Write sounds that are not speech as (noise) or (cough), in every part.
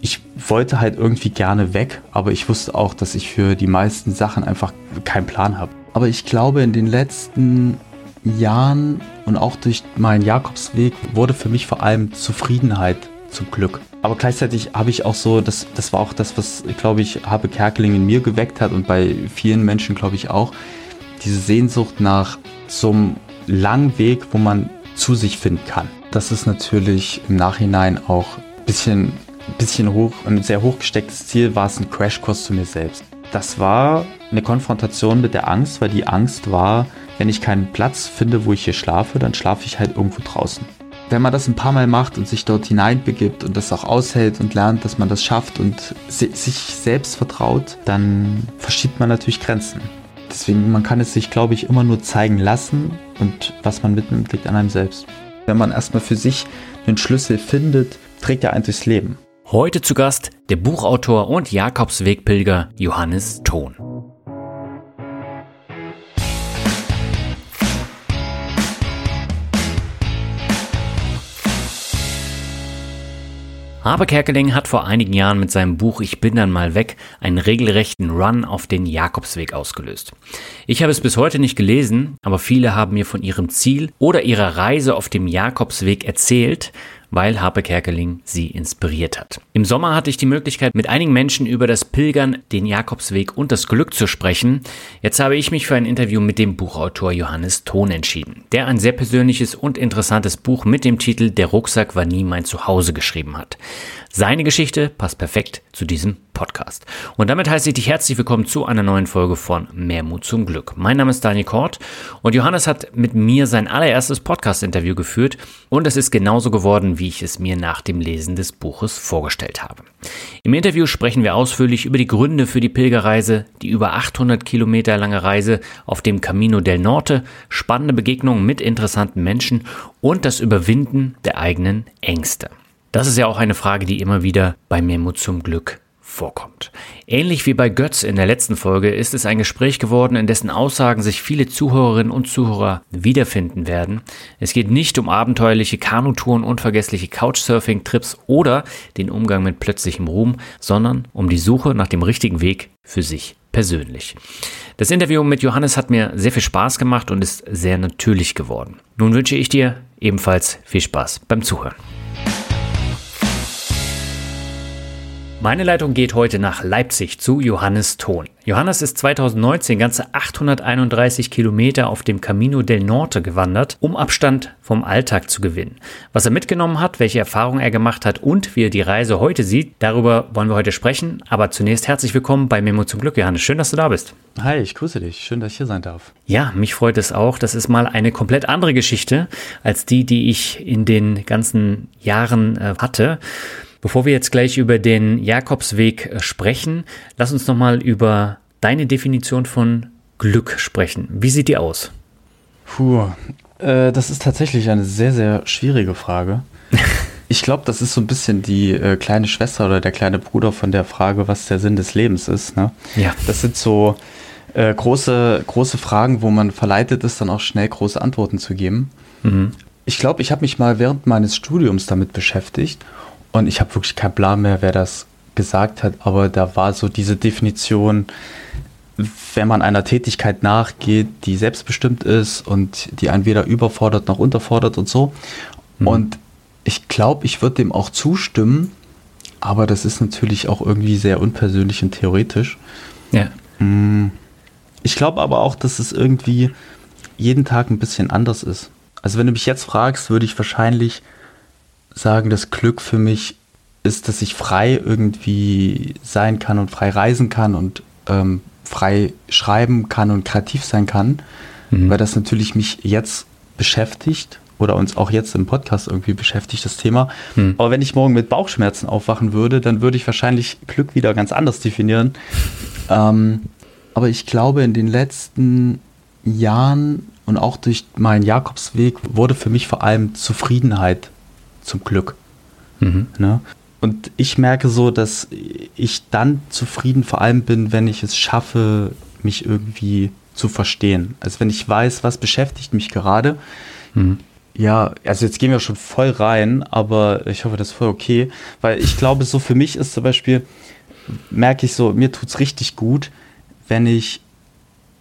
Ich wollte halt irgendwie gerne weg, aber ich wusste auch, dass ich für die meisten Sachen einfach keinen Plan habe. Aber ich glaube, in den letzten Jahren und auch durch meinen Jakobsweg wurde für mich vor allem Zufriedenheit zum Glück. Aber gleichzeitig habe ich auch so, das, das war auch das, was, glaube ich, Habe Kerkeling in mir geweckt hat und bei vielen Menschen, glaube ich, auch, diese Sehnsucht nach so einem langen Weg, wo man zu sich finden kann. Das ist natürlich im Nachhinein auch ein bisschen, bisschen hoch, ein sehr hochgestecktes Ziel, war es ein Crashkurs zu mir selbst. Das war eine Konfrontation mit der Angst, weil die Angst war, wenn ich keinen Platz finde, wo ich hier schlafe, dann schlafe ich halt irgendwo draußen. Wenn man das ein paar Mal macht und sich dort hineinbegibt und das auch aushält und lernt, dass man das schafft und sich selbst vertraut, dann verschiebt man natürlich Grenzen. Deswegen, man kann es sich, glaube ich, immer nur zeigen lassen und was man mitnimmt, liegt an einem selbst. Wenn man erstmal für sich einen Schlüssel findet, trägt er einen durchs Leben. Heute zu Gast der Buchautor und Jakobswegpilger Johannes Thon. Habe Kerkeling hat vor einigen Jahren mit seinem Buch Ich bin dann mal weg einen regelrechten Run auf den Jakobsweg ausgelöst. Ich habe es bis heute nicht gelesen, aber viele haben mir von ihrem Ziel oder ihrer Reise auf dem Jakobsweg erzählt, weil Harpe Kerkeling sie inspiriert hat. Im Sommer hatte ich die Möglichkeit, mit einigen Menschen über das Pilgern, den Jakobsweg und das Glück zu sprechen. Jetzt habe ich mich für ein Interview mit dem Buchautor Johannes Thon entschieden, der ein sehr persönliches und interessantes Buch mit dem Titel Der Rucksack war nie mein Zuhause geschrieben hat. Seine Geschichte passt perfekt zu diesem Podcast. Und damit heiße ich dich herzlich willkommen zu einer neuen Folge von Mehr Mut zum Glück. Mein Name ist Daniel Kort und Johannes hat mit mir sein allererstes Podcast-Interview geführt und es ist genauso geworden, wie ich es mir nach dem Lesen des Buches vorgestellt habe. Im Interview sprechen wir ausführlich über die Gründe für die Pilgerreise, die über 800 Kilometer lange Reise auf dem Camino del Norte, spannende Begegnungen mit interessanten Menschen und das Überwinden der eigenen Ängste. Das ist ja auch eine Frage, die immer wieder bei Memo zum Glück vorkommt. Ähnlich wie bei Götz in der letzten Folge ist es ein Gespräch geworden, in dessen Aussagen sich viele Zuhörerinnen und Zuhörer wiederfinden werden. Es geht nicht um abenteuerliche Kanutouren, unvergessliche Couchsurfing-Trips oder den Umgang mit plötzlichem Ruhm, sondern um die Suche nach dem richtigen Weg für sich persönlich. Das Interview mit Johannes hat mir sehr viel Spaß gemacht und ist sehr natürlich geworden. Nun wünsche ich dir ebenfalls viel Spaß beim Zuhören. Meine Leitung geht heute nach Leipzig zu Johannes Thon. Johannes ist 2019 ganze 831 Kilometer auf dem Camino del Norte gewandert, um Abstand vom Alltag zu gewinnen. Was er mitgenommen hat, welche Erfahrungen er gemacht hat und wie er die Reise heute sieht, darüber wollen wir heute sprechen. Aber zunächst herzlich willkommen bei Memo zum Glück, Johannes. Schön, dass du da bist. Hi, ich grüße dich. Schön, dass ich hier sein darf. Ja, mich freut es auch. Das ist mal eine komplett andere Geschichte als die, die ich in den ganzen Jahren äh, hatte. Bevor wir jetzt gleich über den Jakobsweg äh, sprechen, lass uns nochmal über deine Definition von Glück sprechen. Wie sieht die aus? Puh, äh, das ist tatsächlich eine sehr, sehr schwierige Frage. (laughs) Ich glaube, das ist so ein bisschen die äh, kleine Schwester oder der kleine Bruder von der Frage, was der Sinn des Lebens ist. Ne? Ja. Das sind so äh, große, große Fragen, wo man verleitet ist, dann auch schnell große Antworten zu geben. Mhm. Ich glaube, ich habe mich mal während meines Studiums damit beschäftigt und ich habe wirklich keinen Plan mehr, wer das gesagt hat, aber da war so diese Definition, wenn man einer Tätigkeit nachgeht, die selbstbestimmt ist und die einen weder überfordert noch unterfordert und so. Mhm. Und ich glaube, ich würde dem auch zustimmen, aber das ist natürlich auch irgendwie sehr unpersönlich und theoretisch. Ja. Mm. Ich glaube aber auch, dass es irgendwie jeden Tag ein bisschen anders ist. Also wenn du mich jetzt fragst, würde ich wahrscheinlich sagen, das Glück für mich ist, dass ich frei irgendwie sein kann und frei reisen kann und ähm, frei schreiben kann und kreativ sein kann, mhm. weil das natürlich mich jetzt beschäftigt oder uns auch jetzt im Podcast irgendwie beschäftigt, das Thema. Hm. Aber wenn ich morgen mit Bauchschmerzen aufwachen würde, dann würde ich wahrscheinlich Glück wieder ganz anders definieren. Ähm, aber ich glaube, in den letzten Jahren und auch durch meinen Jakobsweg wurde für mich vor allem Zufriedenheit zum Glück. Mhm. Ne? Und ich merke so, dass ich dann zufrieden vor allem bin, wenn ich es schaffe, mich irgendwie zu verstehen. Also wenn ich weiß, was beschäftigt mich gerade. Mhm. Ja, also jetzt gehen wir schon voll rein, aber ich hoffe, das ist voll okay, weil ich glaube, so für mich ist zum Beispiel, merke ich so, mir tut es richtig gut, wenn ich,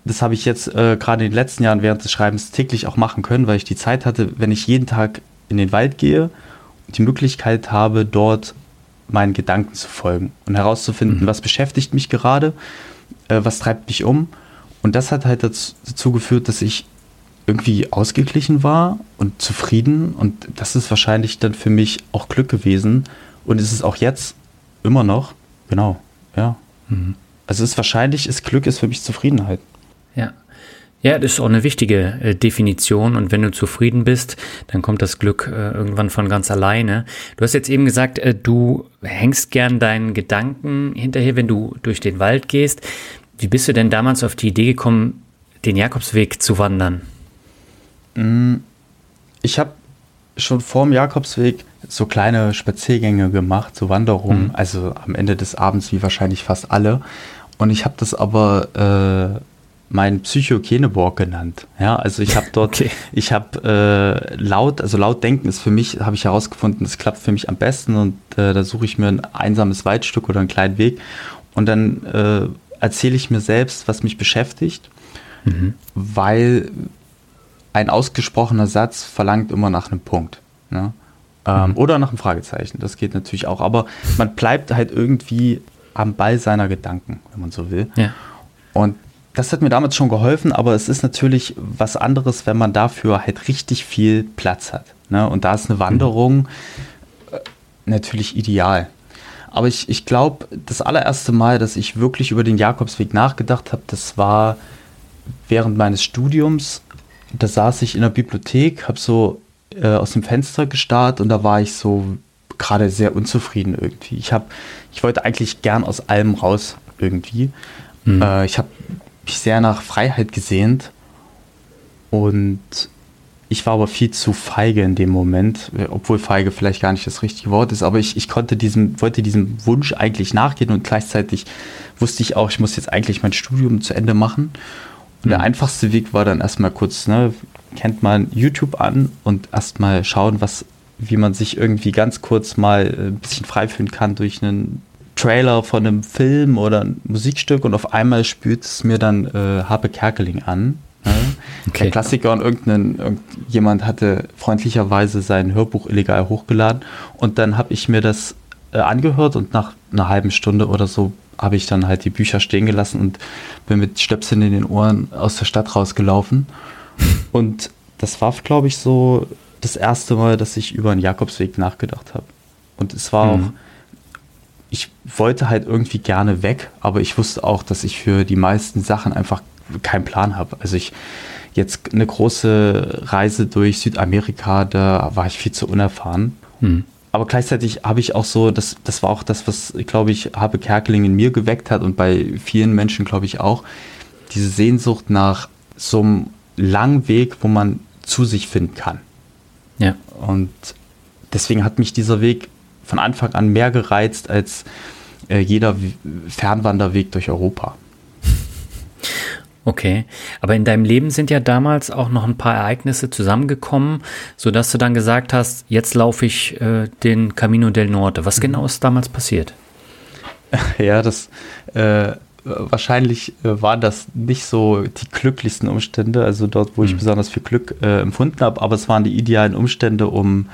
das habe ich jetzt äh, gerade in den letzten Jahren während des Schreibens täglich auch machen können, weil ich die Zeit hatte, wenn ich jeden Tag in den Wald gehe die Möglichkeit habe, dort meinen Gedanken zu folgen und herauszufinden, mhm. was beschäftigt mich gerade, äh, was treibt mich um. Und das hat halt dazu, dazu geführt, dass ich irgendwie ausgeglichen war und zufrieden. Und das ist wahrscheinlich dann für mich auch Glück gewesen. Und ist es auch jetzt immer noch. Genau, ja. Mhm. Also es ist wahrscheinlich, ist Glück ist für mich Zufriedenheit. Ja. Ja, das ist auch eine wichtige äh, Definition und wenn du zufrieden bist, dann kommt das Glück äh, irgendwann von ganz alleine. Du hast jetzt eben gesagt, äh, du hängst gern deinen Gedanken hinterher, wenn du durch den Wald gehst. Wie bist du denn damals auf die Idee gekommen, den Jakobsweg zu wandern? Mm, ich habe schon vor dem Jakobsweg so kleine Spaziergänge gemacht, so Wanderungen, mhm. also am Ende des Abends wie wahrscheinlich fast alle. Und ich habe das aber äh, mein Psychokeneborg genannt. Ja, also ich habe dort, (laughs) okay. ich habe äh, laut, also laut denken ist für mich, habe ich herausgefunden, das klappt für mich am besten und äh, da suche ich mir ein einsames Waldstück oder einen kleinen Weg und dann äh, erzähle ich mir selbst, was mich beschäftigt, mhm. weil ein ausgesprochener Satz verlangt immer nach einem Punkt. Ne? Ähm, mhm. Oder nach einem Fragezeichen, das geht natürlich auch, aber man bleibt halt irgendwie am Ball seiner Gedanken, wenn man so will. Ja. Und das hat mir damals schon geholfen, aber es ist natürlich was anderes, wenn man dafür halt richtig viel Platz hat. Ne? Und da ist eine Wanderung äh, natürlich ideal. Aber ich, ich glaube, das allererste Mal, dass ich wirklich über den Jakobsweg nachgedacht habe, das war während meines Studiums. Da saß ich in der Bibliothek, habe so äh, aus dem Fenster gestarrt und da war ich so gerade sehr unzufrieden irgendwie. Ich, hab, ich wollte eigentlich gern aus allem raus irgendwie. Mhm. Äh, ich habe mich sehr nach Freiheit gesehnt und ich war aber viel zu feige in dem Moment, obwohl feige vielleicht gar nicht das richtige Wort ist, aber ich, ich konnte diesem, wollte diesem Wunsch eigentlich nachgehen und gleichzeitig wusste ich auch, ich muss jetzt eigentlich mein Studium zu Ende machen. Und mhm. der einfachste Weg war dann erstmal kurz, ne, kennt man YouTube an und erstmal schauen, was, wie man sich irgendwie ganz kurz mal ein bisschen frei fühlen kann durch einen Trailer von einem Film oder ein Musikstück und auf einmal spürt es mir dann äh, Harpe Kerkeling an. Ne? Okay. Der Klassiker und irgendein, irgendjemand hatte freundlicherweise sein Hörbuch illegal hochgeladen und dann habe ich mir das äh, angehört und nach einer halben Stunde oder so habe ich dann halt die Bücher stehen gelassen und bin mit Stöpseln in den Ohren aus der Stadt rausgelaufen. Und das war, glaube ich, so das erste Mal, dass ich über einen Jakobsweg nachgedacht habe. Und es war mhm. auch ich wollte halt irgendwie gerne weg, aber ich wusste auch, dass ich für die meisten Sachen einfach keinen Plan habe. Also ich jetzt eine große Reise durch Südamerika, da war ich viel zu unerfahren. Hm. Aber gleichzeitig habe ich auch so, das, das war auch das, was, glaube ich, Habe Kerkeling in mir geweckt hat und bei vielen Menschen, glaube ich, auch, diese Sehnsucht nach so einem langen Weg, wo man zu sich finden kann. Ja. Und deswegen hat mich dieser Weg von Anfang an mehr gereizt als äh, jeder Fernwanderweg durch Europa. Okay, aber in deinem Leben sind ja damals auch noch ein paar Ereignisse zusammengekommen, sodass du dann gesagt hast, jetzt laufe ich äh, den Camino del Norte. Was mhm. genau ist damals passiert? (laughs) Ja, das äh, wahrscheinlich äh, waren das nicht so die glücklichsten Umstände, also dort, wo mhm. ich besonders viel Glück äh, empfunden habe, aber es waren die idealen Umstände, um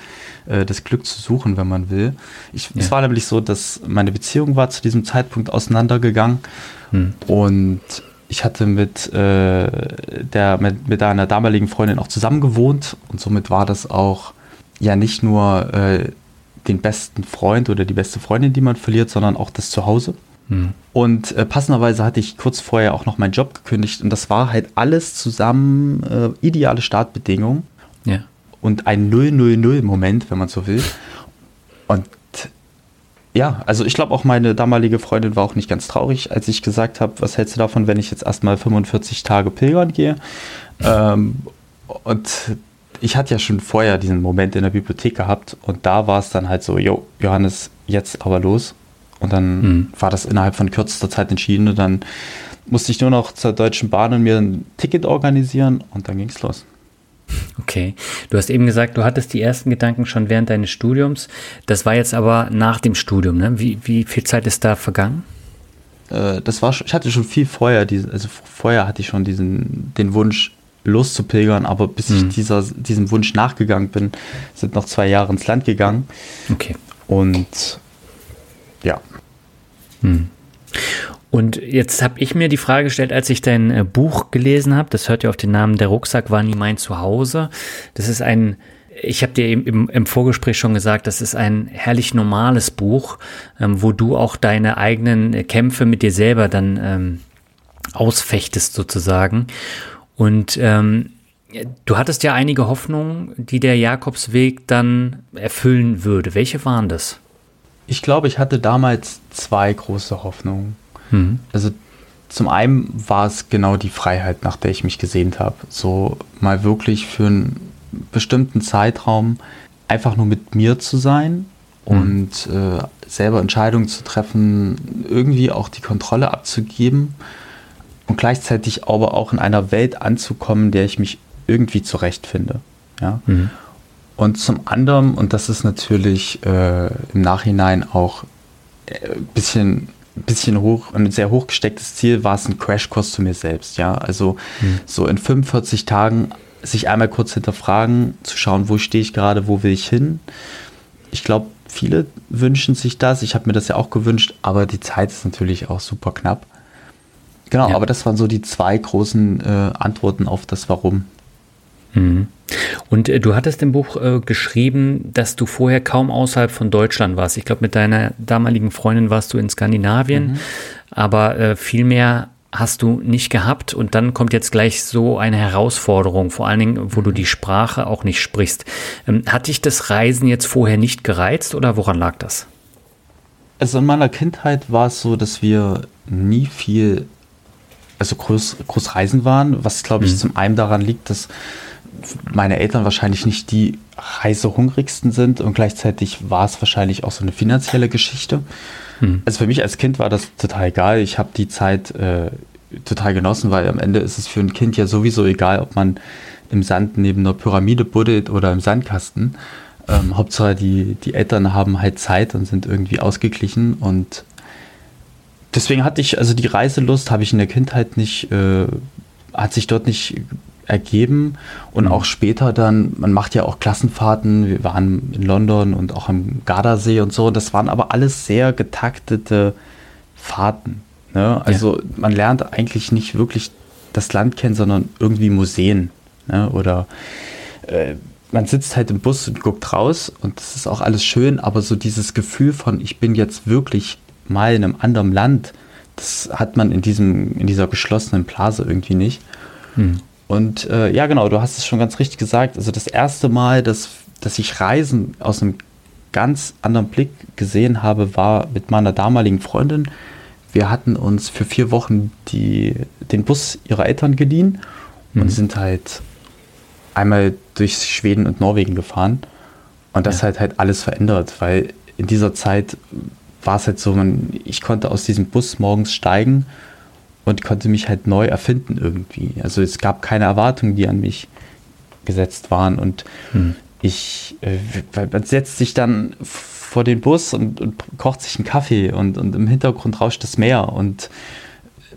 äh, das Glück zu suchen, wenn man will. Ich, ja. Es war nämlich so, dass meine Beziehung war zu diesem Zeitpunkt auseinandergegangen hm. und ich hatte mit, äh, der, mit, mit einer damaligen Freundin auch zusammen gewohnt und somit war das auch ja nicht nur äh, den besten Freund oder die beste Freundin, die man verliert, sondern auch das Zuhause. Hm. Und äh, passenderweise hatte ich kurz vorher auch noch meinen Job gekündigt und das war halt alles zusammen äh, ideale Startbedingungen. Ja. Und ein 000-Moment, wenn man so will. Und ja, also ich glaube auch meine damalige Freundin war auch nicht ganz traurig, als ich gesagt habe, was hältst du davon, wenn ich jetzt erstmal 45 Tage pilgern gehe? Ähm, und ich hatte ja schon vorher diesen Moment in der Bibliothek gehabt und da war es dann halt so, jo, Johannes, jetzt aber los. Und dann mhm. war das innerhalb von kürzester Zeit entschieden und dann musste ich nur noch zur Deutschen Bahn und mir ein Ticket organisieren und dann ging es los. Okay. Du hast eben gesagt, du hattest die ersten Gedanken schon während deines Studiums. Das war jetzt aber nach dem Studium, ne? Wie, wie viel Zeit ist da vergangen? Äh, das war, ich hatte schon viel vorher, also vorher hatte ich schon diesen, den Wunsch, loszupilgern, aber bis hm. ich dieser, diesem Wunsch nachgegangen bin, sind noch zwei Jahre ins Land gegangen. Okay. Und ja. Hm. Und jetzt habe ich mir die Frage gestellt, als ich dein äh, Buch gelesen habe, das hört ja auf den Namen Der Rucksack war nie mein Zuhause. Das ist ein, ich habe dir im, im, Vorgespräch schon gesagt, das ist ein herrlich normales Buch, ähm, wo du auch deine eigenen Kämpfe mit dir selber dann ähm, ausfechtest sozusagen. Und ähm, du hattest ja einige Hoffnungen, die der Jakobsweg dann erfüllen würde. Welche waren das? Ich glaube, ich hatte damals zwei große Hoffnungen. Mhm. Also zum einen war es genau die Freiheit, nach der ich mich gesehnt habe. So mal wirklich für einen bestimmten Zeitraum einfach nur mit mir zu sein mhm. und äh, selber Entscheidungen zu treffen, irgendwie auch die Kontrolle abzugeben und gleichzeitig aber auch in einer Welt anzukommen, der ich mich irgendwie zurechtfinde. Ja? Mhm. Und zum anderen, und das ist natürlich äh, im Nachhinein auch ein äh, bisschen bisschen hoch, ein sehr hoch gestecktes Ziel war es ein Crashkurs zu mir selbst, ja. Also hm. so in 45 Tagen sich einmal kurz hinterfragen, zu schauen, wo stehe ich gerade, wo will ich hin. Ich glaube, viele wünschen sich das. Ich habe mir das ja auch gewünscht, aber die Zeit ist natürlich auch super knapp. Genau, ja. aber das waren so die zwei großen äh, Antworten auf das Warum. Mhm. Und äh, du hattest im Buch äh, geschrieben, dass du vorher kaum außerhalb von Deutschland warst. Ich glaube, mit deiner damaligen Freundin warst du in Skandinavien, mhm. aber äh, viel mehr hast du nicht gehabt. Und dann kommt jetzt gleich so eine Herausforderung, vor allen Dingen, wo du die Sprache auch nicht sprichst. Ähm, hat dich das Reisen jetzt vorher nicht gereizt oder woran lag das? Also in meiner Kindheit war es so, dass wir nie viel, also groß, groß reisen waren, was glaube ich mhm. zum einen daran liegt, dass meine Eltern wahrscheinlich nicht die reisehungrigsten sind und gleichzeitig war es wahrscheinlich auch so eine finanzielle Geschichte. Hm. Also für mich als Kind war das total egal. Ich habe die Zeit äh, total genossen, weil am Ende ist es für ein Kind ja sowieso egal, ob man im Sand neben einer Pyramide buddelt oder im Sandkasten. Ähm, Hauptsache die, die Eltern haben halt Zeit und sind irgendwie ausgeglichen und deswegen hatte ich, also die Reiselust habe ich in der Kindheit nicht, äh, hat sich dort nicht ergeben und mhm. auch später dann, man macht ja auch Klassenfahrten, wir waren in London und auch am Gardasee und so, das waren aber alles sehr getaktete Fahrten. Ne? Also ja. man lernt eigentlich nicht wirklich das Land kennen, sondern irgendwie Museen ne? oder äh, man sitzt halt im Bus und guckt raus und das ist auch alles schön, aber so dieses Gefühl von, ich bin jetzt wirklich mal in einem anderen Land, das hat man in, diesem, in dieser geschlossenen Blase irgendwie nicht. Hm. Und äh, ja, genau, du hast es schon ganz richtig gesagt. Also das erste Mal, dass, dass ich Reisen aus einem ganz anderen Blick gesehen habe, war mit meiner damaligen Freundin. Wir hatten uns für vier Wochen die, den Bus ihrer Eltern geliehen mhm. und sind halt einmal durch Schweden und Norwegen gefahren. Und das ja. hat halt alles verändert, weil in dieser Zeit war es halt so, man, ich konnte aus diesem Bus morgens steigen und konnte mich halt neu erfinden irgendwie. Also es gab keine Erwartungen, die an mich gesetzt waren und hm. ich, äh, man setzt sich dann vor den Bus und, und, kocht sich einen Kaffee und, und im Hintergrund rauscht das Meer und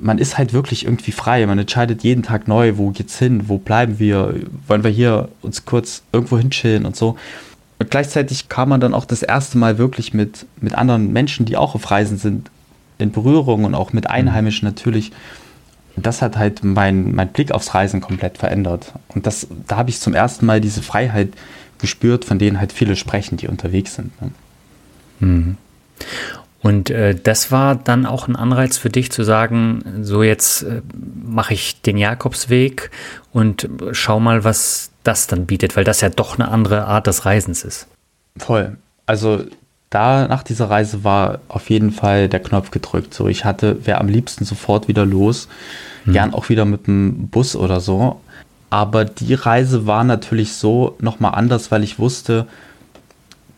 man ist halt wirklich irgendwie frei. Man entscheidet jeden Tag neu, wo geht's hin, wo bleiben wir, wollen wir hier uns kurz irgendwo hinchillen und so. Und gleichzeitig kam man dann auch das erste Mal wirklich mit, mit anderen Menschen, die auch auf Reisen sind, in Berührung und auch mit Einheimischen natürlich. Das hat halt mein, mein Blick aufs Reisen komplett verändert. Und das, da habe ich zum ersten Mal diese Freiheit gespürt, von denen halt viele sprechen, die unterwegs sind. Ne? Mhm. Und äh, das war dann auch ein Anreiz für dich zu sagen, so jetzt äh, mache ich den Jakobsweg und schau mal, was das dann bietet, weil das ja doch eine andere Art des Reisens ist. Voll. Also da nach dieser Reise war auf jeden Fall der Knopf gedrückt. So, ich hatte, wäre am liebsten sofort wieder los, hm. gern auch wieder mit dem Bus oder so. Aber die Reise war natürlich so nochmal anders, weil ich wusste,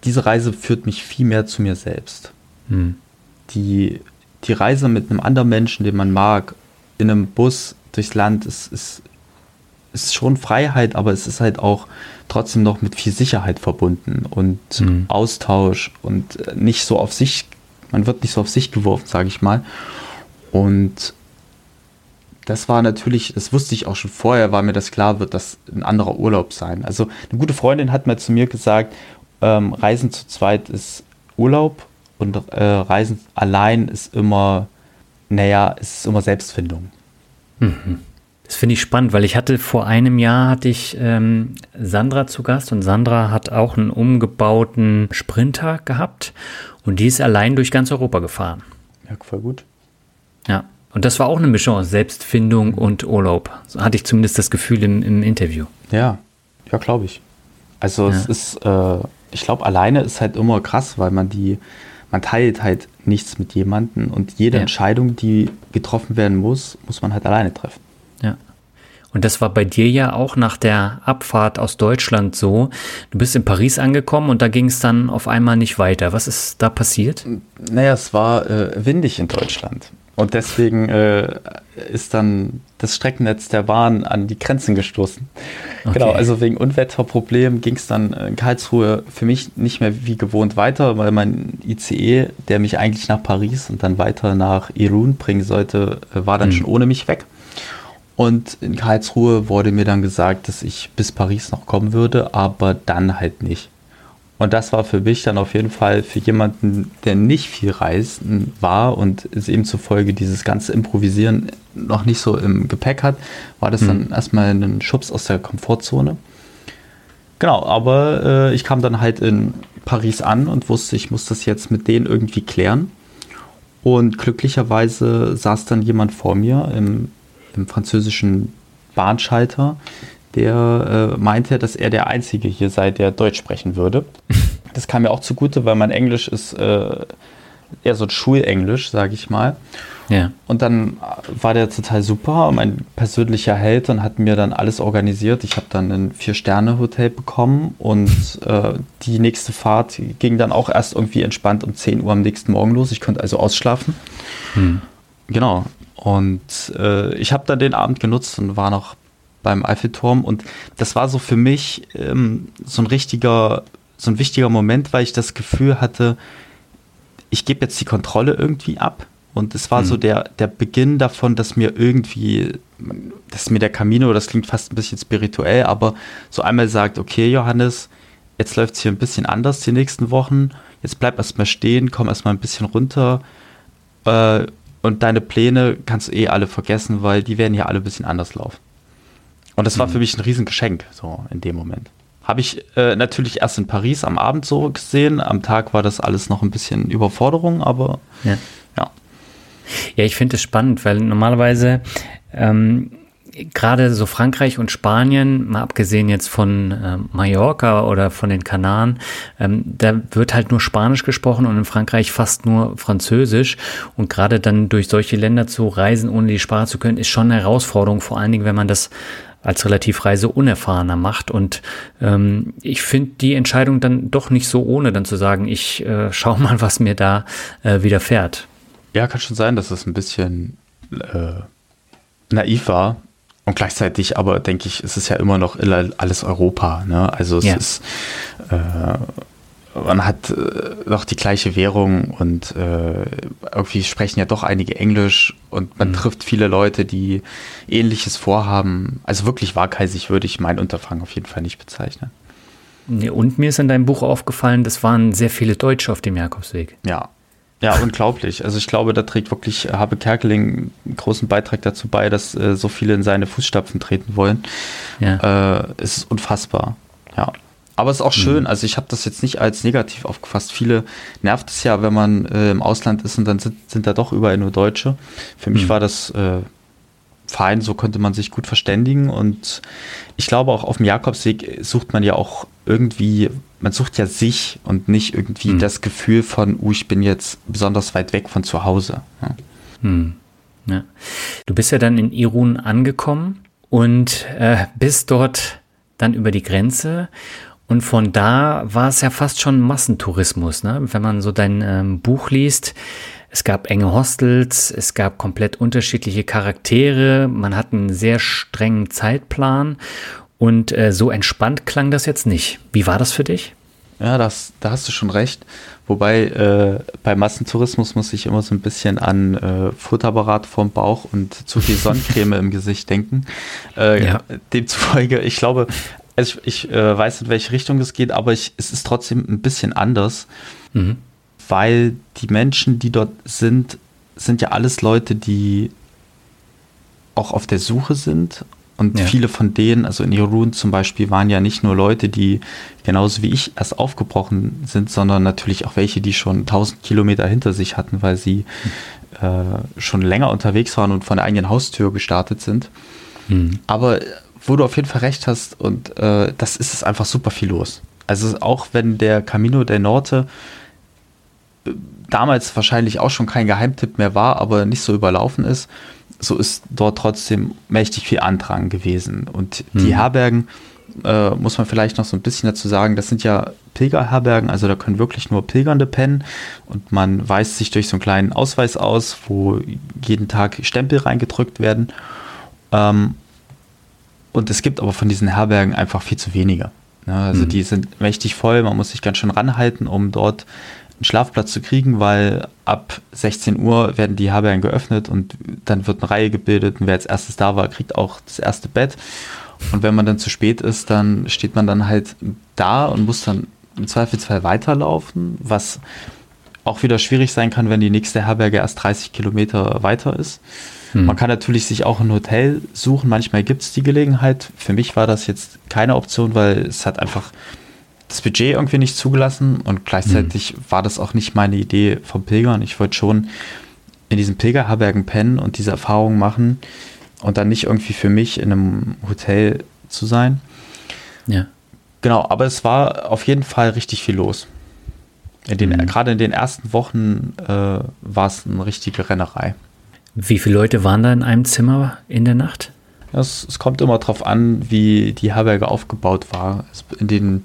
diese Reise führt mich viel mehr zu mir selbst. Hm. Die, die Reise mit einem anderen Menschen, den man mag, in einem Bus durchs Land, ist, ist, ist schon Freiheit, aber es ist halt auch trotzdem noch mit viel Sicherheit verbunden und mhm. Austausch und äh, nicht so auf sich, man wird nicht so auf sich geworfen, sage ich mal. Und das war natürlich, das wusste ich auch schon vorher, war mir das klar, wird das ein anderer Urlaub sein. Also eine gute Freundin hat mal zu mir gesagt, ähm, Reisen zu zweit ist Urlaub und äh, Reisen allein ist immer, naja, ist immer Selbstfindung. Mhm. Das finde ich spannend, weil ich hatte vor einem Jahr hatte ich ähm, Sandra zu Gast und Sandra hat auch einen umgebauten Sprinter gehabt und die ist allein durch ganz Europa gefahren. Ja, voll gut. Ja. Und das war auch eine Mischung aus Selbstfindung und Urlaub. So hatte ich zumindest das Gefühl im, im Interview. Ja, ja, glaube ich. Also ja. es ist, äh, ich glaube, alleine ist halt immer krass, weil man die, man teilt halt nichts mit jemandem und jede ja. Entscheidung, die getroffen werden muss, muss man halt alleine treffen. Ja. Und das war bei dir ja auch nach der Abfahrt aus Deutschland so. Du bist in Paris angekommen und da ging es dann auf einmal nicht weiter. Was ist da passiert? Naja, es war äh, windig in Deutschland. Und deswegen äh, ist dann das Streckennetz der Bahn an die Grenzen gestoßen. Okay. Genau, also wegen Unwetterproblemen ging es dann in Karlsruhe für mich nicht mehr wie gewohnt weiter, weil mein ICE, der mich eigentlich nach Paris und dann weiter nach Irun bringen sollte, äh, war dann mhm. schon ohne mich weg. Und in Karlsruhe wurde mir dann gesagt, dass ich bis Paris noch kommen würde, aber dann halt nicht. Und das war für mich dann auf jeden Fall für jemanden, der nicht viel reisen war und es eben zufolge dieses ganze Improvisieren noch nicht so im Gepäck hat, war das mhm. dann erstmal ein Schubs aus der Komfortzone. Genau, aber äh, ich kam dann halt in Paris an und wusste, ich muss das jetzt mit denen irgendwie klären. Und glücklicherweise saß dann jemand vor mir im, im französischen Bahnschalter, der äh, meinte, dass er der Einzige hier sei, der Deutsch sprechen würde. (laughs) Das kam mir auch zugute, weil mein Englisch ist äh, eher so ein Schulenglisch, sage ich mal. Ja. Und dann war der total super, mein persönlicher Held und hat mir dann alles organisiert. Ich habe dann ein Vier-Sterne-Hotel bekommen und äh, die nächste Fahrt ging dann auch erst irgendwie entspannt um 10 Uhr am nächsten Morgen los. Ich konnte also ausschlafen. Hm. Genau. Und äh, ich habe dann den Abend genutzt und war noch beim Eiffelturm. Und das war so für mich ähm, so ein richtiger, so ein wichtiger Moment, weil ich das Gefühl hatte, ich gebe jetzt die Kontrolle irgendwie ab. Und es war mhm. so der, der Beginn davon, dass mir irgendwie, dass mir der Camino, das klingt fast ein bisschen spirituell, aber so einmal sagt, okay, Johannes, jetzt läuft es hier ein bisschen anders die nächsten Wochen. Jetzt bleib erstmal stehen, komm erstmal ein bisschen runter. Äh, und deine Pläne kannst du eh alle vergessen, weil die werden ja alle ein bisschen anders laufen. Und das war mhm. für mich ein Riesengeschenk, so in dem Moment. Habe ich äh, natürlich erst in Paris am Abend so gesehen. Am Tag war das alles noch ein bisschen Überforderung, aber ja. Ja, ja ich finde es spannend, weil normalerweise ähm, gerade so Frankreich und Spanien, mal abgesehen jetzt von äh, Mallorca oder von den Kanaren, ähm, da wird halt nur Spanisch gesprochen und in Frankreich fast nur Französisch. Und gerade dann durch solche Länder zu reisen, ohne die Sprache zu können, ist schon eine Herausforderung, vor allen Dingen, wenn man das als relativ reiseunerfahrener macht. Und ähm, ich finde die Entscheidung dann doch nicht so ohne, dann zu sagen, ich äh, schau (laughs) mal, was mir da äh, widerfährt. Ja, kann schon sein, dass es ein bisschen äh, naiv war. Und gleichzeitig aber denke ich, es ist ja immer noch alles Europa. Ne? Also es ja. ist äh, man hat äh, doch die gleiche Währung und äh, irgendwie sprechen ja doch einige Englisch und man mhm. trifft viele Leute, die ähnliches vorhaben. Also wirklich waghalsig würde ich mein Unterfangen auf jeden Fall nicht bezeichnen. Und mir ist in deinem Buch aufgefallen, das waren sehr viele Deutsche auf dem Jakobsweg. Ja. Ja, unglaublich. Also ich glaube, da trägt wirklich Habe Kerkeling einen großen Beitrag dazu bei, dass äh, so viele in seine Fußstapfen treten wollen. Ja. Äh, es ist unfassbar. Ja. Aber es ist auch schön, mhm. also ich habe das jetzt nicht als negativ aufgefasst. Viele nervt es ja, wenn man äh, im Ausland ist und dann sind, sind da doch überall nur Deutsche. Für mich mhm. war das äh, fein, so konnte man sich gut verständigen und ich glaube auch auf dem Jakobsweg sucht man ja auch irgendwie, man sucht ja sich und nicht irgendwie hm. das Gefühl von, uh, ich bin jetzt besonders weit weg von zu Hause. Ja. Hm. Ja. Du bist ja dann in Irun angekommen und äh, bist dort dann über die Grenze und von da war es ja fast schon Massentourismus, ne? wenn man so dein ähm, Buch liest. Es gab enge Hostels, es gab komplett unterschiedliche Charaktere, man hat einen sehr strengen Zeitplan und äh, so entspannt klang das jetzt nicht. Wie war das für dich? Ja, das, da hast du schon recht. Wobei äh, bei Massentourismus muss ich immer so ein bisschen an äh, Futterapparat vorm Bauch und zu viel Sonnencreme (laughs) im Gesicht denken. Äh, ja. Demzufolge, ich glaube, also ich, ich äh, weiß, in welche Richtung es geht, aber ich, es ist trotzdem ein bisschen anders, mhm. weil die Menschen, die dort sind, sind ja alles Leute, die auch auf der Suche sind. Und ja. viele von denen, also in Irun zum Beispiel, waren ja nicht nur Leute, die genauso wie ich erst aufgebrochen sind, sondern natürlich auch welche, die schon 1000 Kilometer hinter sich hatten, weil sie äh, schon länger unterwegs waren und von der eigenen Haustür gestartet sind. Mhm. Aber wo du auf jeden Fall recht hast und äh, das ist es einfach super viel los. Also auch wenn der Camino del Norte äh, damals wahrscheinlich auch schon kein Geheimtipp mehr war, aber nicht so überlaufen ist, so ist dort trotzdem mächtig viel Andrang gewesen. Und die hm. Herbergen, äh, muss man vielleicht noch so ein bisschen dazu sagen, das sind ja Pilgerherbergen, also da können wirklich nur Pilgernde pennen und man weist sich durch so einen kleinen Ausweis aus, wo jeden Tag Stempel reingedrückt werden. Ähm, und es gibt aber von diesen Herbergen einfach viel zu wenige. Ne? also mhm. die sind mächtig voll, man muss sich ganz schön ranhalten, um dort einen Schlafplatz zu kriegen, weil ab 16 Uhr werden die Herbergen geöffnet und dann wird eine Reihe gebildet und wer als erstes da war, kriegt auch das erste Bett. Und wenn man dann zu spät ist, dann steht man dann halt da und muss dann im Zweifelsfall weiterlaufen, was auch wieder schwierig sein kann, wenn die nächste Herberge erst 30 Kilometer weiter ist. Hm. Man kann natürlich sich auch ein Hotel suchen. Manchmal gibt es die Gelegenheit. Für mich war das jetzt keine Option, weil es hat einfach das Budget irgendwie nicht zugelassen und gleichzeitig hm. war das auch nicht meine Idee vom Pilgern. Ich wollte schon in diesen Pilgerherbergen pennen und diese Erfahrungen machen und dann nicht irgendwie für mich in einem Hotel zu sein. Ja. Genau, aber es war auf jeden Fall richtig viel los. In den, mhm. Gerade in den ersten Wochen äh, war es eine richtige Rennerei. Wie viele Leute waren da in einem Zimmer in der Nacht? Es, es kommt immer darauf an, wie die Herberge aufgebaut war. In den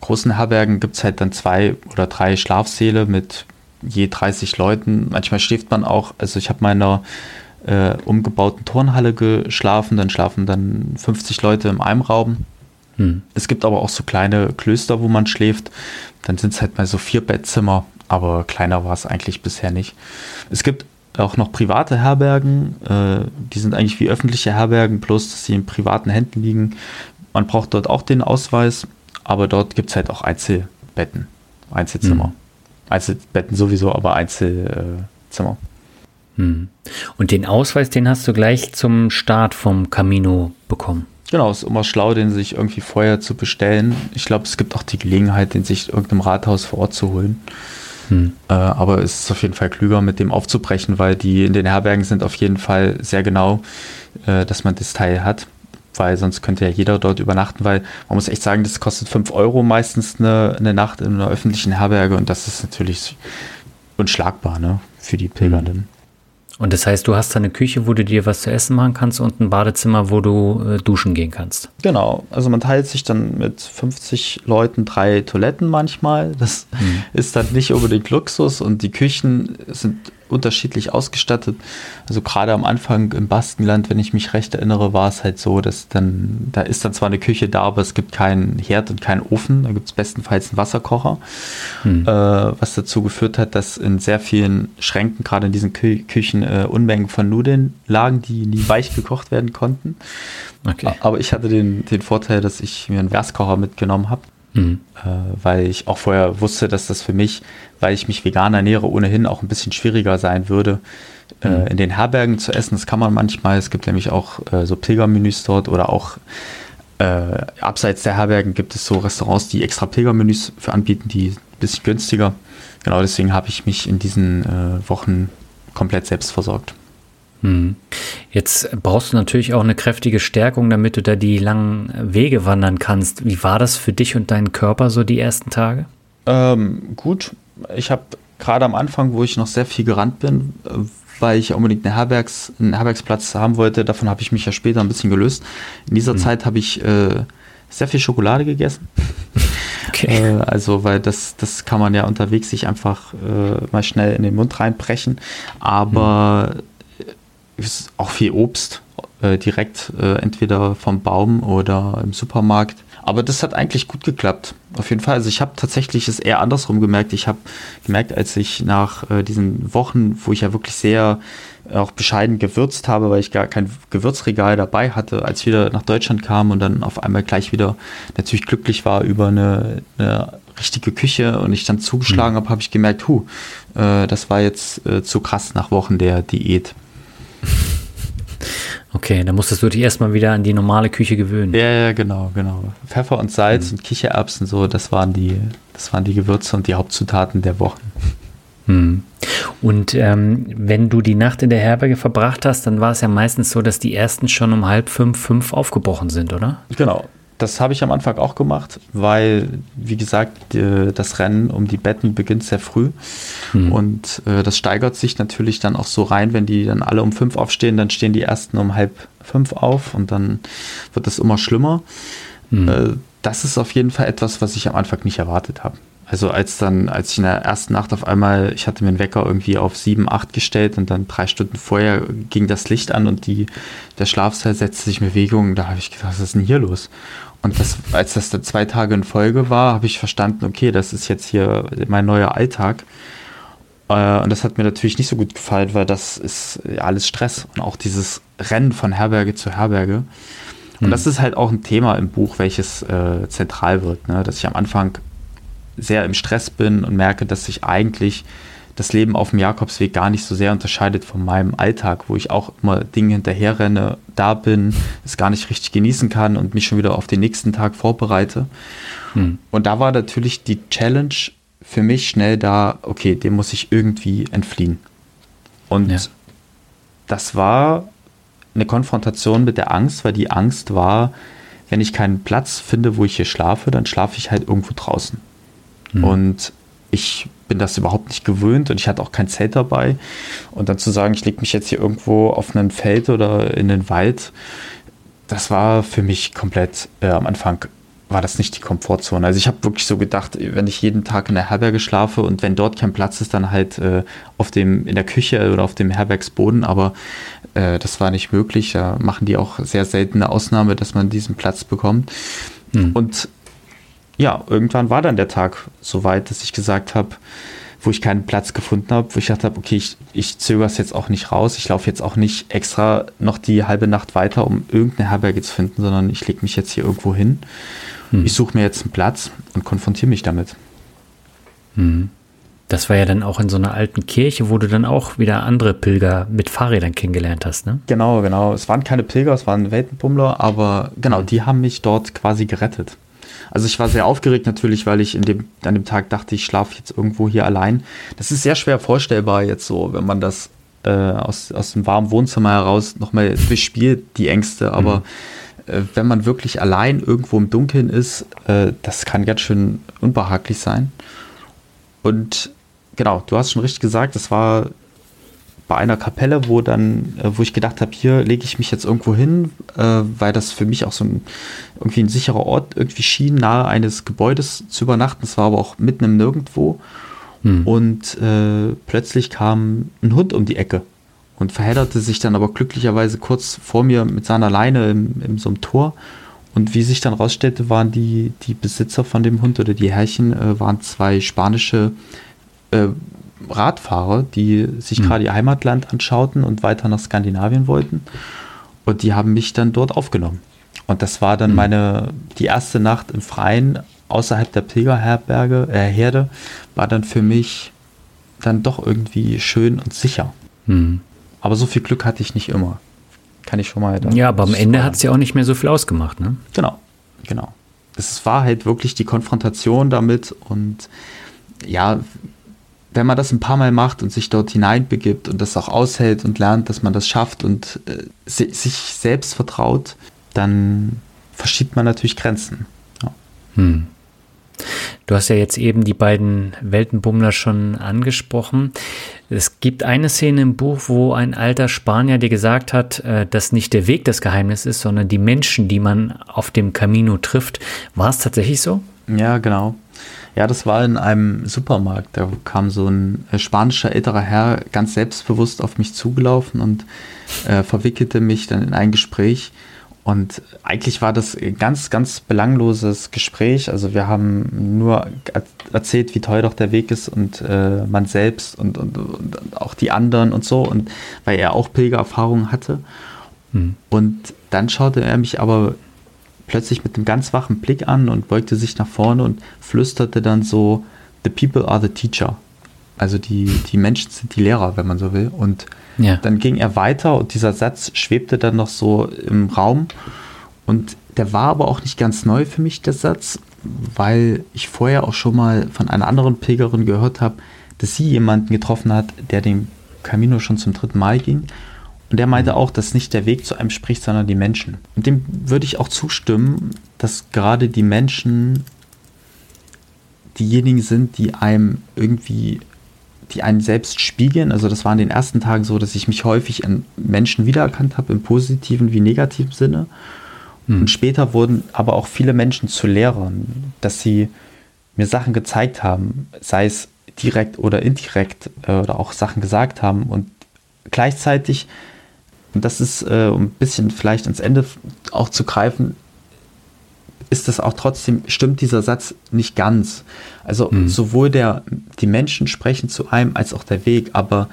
großen Herbergen gibt es halt dann zwei oder drei Schlafsäle mit je 30 Leuten. Manchmal schläft man auch, also ich habe meiner äh, umgebauten Turnhalle geschlafen, dann schlafen dann 50 Leute im einem Raum. Hm. Es gibt aber auch so kleine Klöster, wo man schläft. Dann sind es halt mal so vier Bettzimmer, aber kleiner war es eigentlich bisher nicht. Es gibt auch noch private Herbergen. Äh, die sind eigentlich wie öffentliche Herbergen, bloß dass sie in privaten Händen liegen. Man braucht dort auch den Ausweis, aber dort gibt es halt auch Einzelbetten, Einzelzimmer. Mhm. Einzelbetten sowieso, aber Einzelzimmer. Mhm. Und den Ausweis, den hast du gleich zum Start vom Camino bekommen. Genau, ist immer schlau, den sich irgendwie vorher zu bestellen. Ich glaube, es gibt auch die Gelegenheit, den sich irgendeinem Rathaus vor Ort zu holen. Hm. Äh, aber es ist auf jeden Fall klüger, mit dem aufzubrechen, weil die in den Herbergen sind auf jeden Fall sehr genau, äh, dass man das Teil hat. Weil sonst könnte ja jeder dort übernachten, weil man muss echt sagen, das kostet 5 Euro meistens eine, eine Nacht in einer öffentlichen Herberge und das ist natürlich unschlagbar ne, für die Pilgernden. Hm. Und das heißt, du hast da eine Küche, wo du dir was zu essen machen kannst und ein Badezimmer, wo du äh, duschen gehen kannst. Genau. Also man teilt sich dann mit 50 Leuten drei Toiletten manchmal. Das mhm. (laughs) ist dann nicht unbedingt Luxus und die Küchen sind unterschiedlich ausgestattet. Also gerade am Anfang im Baskenland, wenn ich mich recht erinnere, war es halt so, dass dann, da ist dann zwar eine Küche da, aber es gibt keinen Herd und keinen Ofen. Da gibt es bestenfalls einen Wasserkocher, hm. äh, was dazu geführt hat, dass in sehr vielen Schränken, gerade in diesen Kü Küchen, äh, Unmengen von Nudeln lagen, die nie weich gekocht werden konnten. Okay. Aber ich hatte den, den Vorteil, dass ich mir einen Gaskocher mitgenommen habe. Mhm. Äh, weil ich auch vorher wusste, dass das für mich, weil ich mich vegan ernähre, ohnehin auch ein bisschen schwieriger sein würde, äh, mhm. in den Herbergen zu essen. Das kann man manchmal. Es gibt nämlich auch äh, so Pilgermenüs dort oder auch äh, abseits der Herbergen gibt es so Restaurants, die extra Pilgermenüs für anbieten, die ein bisschen günstiger. Genau deswegen habe ich mich in diesen äh, Wochen komplett selbst versorgt. Hm. Jetzt brauchst du natürlich auch eine kräftige Stärkung, damit du da die langen Wege wandern kannst. Wie war das für dich und deinen Körper so die ersten Tage? Ähm, gut, ich habe gerade am Anfang, wo ich noch sehr viel gerannt bin, äh, weil ich unbedingt eine Herbergs, einen Herbergsplatz haben wollte, davon habe ich mich ja später ein bisschen gelöst. In dieser mhm. Zeit habe ich äh, sehr viel Schokolade gegessen. (laughs) Okay. Äh, also, weil das, das kann man ja unterwegs sich einfach äh, mal schnell in den Mund reinbrechen. Aber mhm ist auch viel Obst äh, direkt äh, entweder vom Baum oder im Supermarkt. Aber das hat eigentlich gut geklappt. Auf jeden Fall. Also ich habe tatsächlich es eher andersrum gemerkt. Ich habe gemerkt, als ich nach äh, diesen Wochen, wo ich ja wirklich sehr äh, auch bescheiden gewürzt habe, weil ich gar kein Gewürzregal dabei hatte, als ich wieder nach Deutschland kam und dann auf einmal gleich wieder natürlich glücklich war über eine, eine richtige Küche und ich dann zugeschlagen mhm. habe, habe ich gemerkt, hu, das war jetzt zu krass nach Wochen der Diät. Okay, dann musstest du dich erstmal wieder an die normale Küche gewöhnen. Ja, ja, genau, genau. Pfeffer und Salz mhm. und Kichererbsen, so, das waren die, das waren die Gewürze und die Hauptzutaten der Wochen. Mhm. Und ähm, wenn du die Nacht in der Herberge verbracht hast, dann war es ja meistens so, dass die ersten schon um halb fünf, fünf aufgebrochen sind, oder? Genau. Das habe ich am Anfang auch gemacht, weil, wie gesagt, das Rennen um die Betten beginnt sehr früh. Mhm. Und äh, das steigert sich natürlich dann auch so rein, wenn die dann alle um fünf aufstehen, dann stehen die ersten um halb fünf auf und dann wird das immer schlimmer. Mhm. das ist auf jeden Fall etwas, was ich am Anfang nicht erwartet habe. Also als dann, als ich in der ersten Nacht auf einmal, ich hatte mir einen Wecker irgendwie auf 7, 8 gestellt und dann drei Stunden vorher ging das Licht an und die, der Schlafsaal setzte sich in Bewegung. Da habe ich gedacht, was ist denn hier los? Und das, als das dann zwei Tage in Folge war, habe ich verstanden, okay, das ist jetzt hier mein neuer Alltag. Äh, und das hat mir natürlich nicht so gut gefallen, weil das ist alles Stress und auch dieses Rennen von Herberge zu Herberge. Und hm. das ist halt auch ein Thema im Buch, welches äh, zentral wird, ne? dass ich am Anfang sehr im Stress bin und merke, dass sich eigentlich das Leben auf dem Jakobsweg gar nicht so sehr unterscheidet von meinem Alltag, wo ich auch immer Dinge hinterherrenne, da bin, es gar nicht richtig genießen kann und mich schon wieder auf den nächsten Tag vorbereite. Hm. Und da war natürlich die Challenge für mich schnell da, okay, dem muss ich irgendwie entfliehen. Und ja. das war eine Konfrontation mit der Angst, weil die Angst war, wenn ich keinen Platz finde, wo ich hier schlafe, dann schlafe ich halt irgendwo draußen. Mhm. Und ich bin das überhaupt nicht gewöhnt und ich hatte auch kein Zelt dabei. Und dann zu sagen, ich lege mich jetzt hier irgendwo auf ein Feld oder in den Wald, das war für mich komplett äh, am Anfang war das nicht die Komfortzone. Also ich habe wirklich so gedacht, wenn ich jeden Tag in der Herberge schlafe und wenn dort kein Platz ist, dann halt äh, auf dem in der Küche oder auf dem Herbergsboden. Aber äh, das war nicht möglich. Da machen die auch sehr seltene Ausnahme, dass man diesen Platz bekommt. Hm. Und ja, irgendwann war dann der Tag so weit, dass ich gesagt habe, wo ich keinen Platz gefunden habe, wo ich gedacht habe, okay, ich, ich zögere es jetzt auch nicht raus. Ich laufe jetzt auch nicht extra noch die halbe Nacht weiter, um irgendeine Herberge zu finden, sondern ich lege mich jetzt hier irgendwo hin. Hm. Ich suche mir jetzt einen Platz und konfrontiere mich damit. Hm. Das war ja dann auch in so einer alten Kirche, wo du dann auch wieder andere Pilger mit Fahrrädern kennengelernt hast, ne? Genau, genau. Es waren keine Pilger, es waren Weltenbummler, aber genau, die haben mich dort quasi gerettet. Also ich war sehr aufgeregt natürlich, weil ich in dem, an dem Tag dachte, ich schlafe jetzt irgendwo hier allein. Das ist sehr schwer vorstellbar jetzt so, wenn man das äh, aus, aus dem warmen Wohnzimmer heraus nochmal durchspielt, die Ängste. Aber mhm. äh, wenn man wirklich allein irgendwo im Dunkeln ist, äh, das kann ganz schön unbehaglich sein. Und genau, du hast schon richtig gesagt, das war bei einer Kapelle, wo dann, äh, wo ich gedacht habe, hier lege ich mich jetzt irgendwo hin, äh, weil das für mich auch so ein irgendwie ein sicherer Ort irgendwie schien, nahe eines Gebäudes zu übernachten. Es war aber auch mitten im Nirgendwo. Hm. Und äh, plötzlich kam ein Hund um die Ecke und verhedderte sich dann aber glücklicherweise kurz vor mir mit seiner Leine in, in so einem Tor. Und wie sich dann rausstellte, waren die, die Besitzer von dem Hund oder die Herrchen, äh, waren zwei spanische äh, Radfahrer, die sich mhm. gerade ihr Heimatland anschauten und weiter nach Skandinavien wollten. Und die haben mich dann dort aufgenommen. Und das war dann mhm. meine, die erste Nacht im Freien außerhalb der Pilgerherberge, äh, Herde, war dann für mich dann doch irgendwie schön und sicher. Mhm. Aber so viel Glück hatte ich nicht immer. Kann ich schon mal. Ja, aber am Ende hat es ja auch nicht mehr so viel ausgemacht, ne? Genau, genau. Es war halt wirklich die Konfrontation damit und ja, wenn man das ein paar Mal macht und sich dort hineinbegibt und das auch aushält und lernt, dass man das schafft und äh, sich selbst vertraut, dann verschiebt man natürlich Grenzen. Ja. Hm. Du hast ja jetzt eben die beiden Weltenbummler schon angesprochen. Es gibt eine Szene im Buch, wo ein alter Spanier dir gesagt hat, äh, dass nicht der Weg das Geheimnis ist, sondern die Menschen, die man auf dem Camino trifft. War es tatsächlich so? Ja, genau. Ja, das war in einem Supermarkt. Da kam so ein äh, spanischer älterer Herr ganz selbstbewusst auf mich zugelaufen und äh, verwickelte mich dann in ein Gespräch. Und eigentlich war das ein ganz, ganz belangloses Gespräch. Also wir haben nur erzählt, wie toll doch der Weg ist und äh, man selbst und, und, und, auch die anderen und so. Und weil er auch Pilgererfahrungen hatte. Hm. Und dann schaute er mich aber plötzlich mit einem ganz wachen Blick an und beugte sich nach vorne und flüsterte dann so, The people are the teacher. Also die, die Menschen sind die Lehrer, wenn man so will. Und ja. Dann ging er weiter und dieser Satz schwebte dann noch so im Raum. Und der war aber auch nicht ganz neu für mich, der Satz, weil ich vorher auch schon mal von einer anderen Pilgerin gehört habe, dass sie jemanden getroffen hat, der den Camino schon zum dritten Mal ging. Und der meinte auch, dass nicht der Weg zu einem spricht, sondern die Menschen. Und dem würde ich auch zustimmen, dass gerade die Menschen diejenigen sind, die einem irgendwie die einen selbst spiegeln. Also das war in den ersten Tagen so, dass ich mich häufig in Menschen wiedererkannt habe, im positiven wie negativen Sinne. Hm. Und später wurden aber auch viele Menschen zu Lehrern, dass sie mir Sachen gezeigt haben, sei es direkt oder indirekt äh, oder auch Sachen gesagt haben. Und gleichzeitig, und das ist, äh, um ein bisschen vielleicht ans Ende auch zu greifen, ist das auch trotzdem, stimmt dieser Satz nicht ganz. Also mhm. sowohl der, die Menschen sprechen zu einem als auch der Weg, aber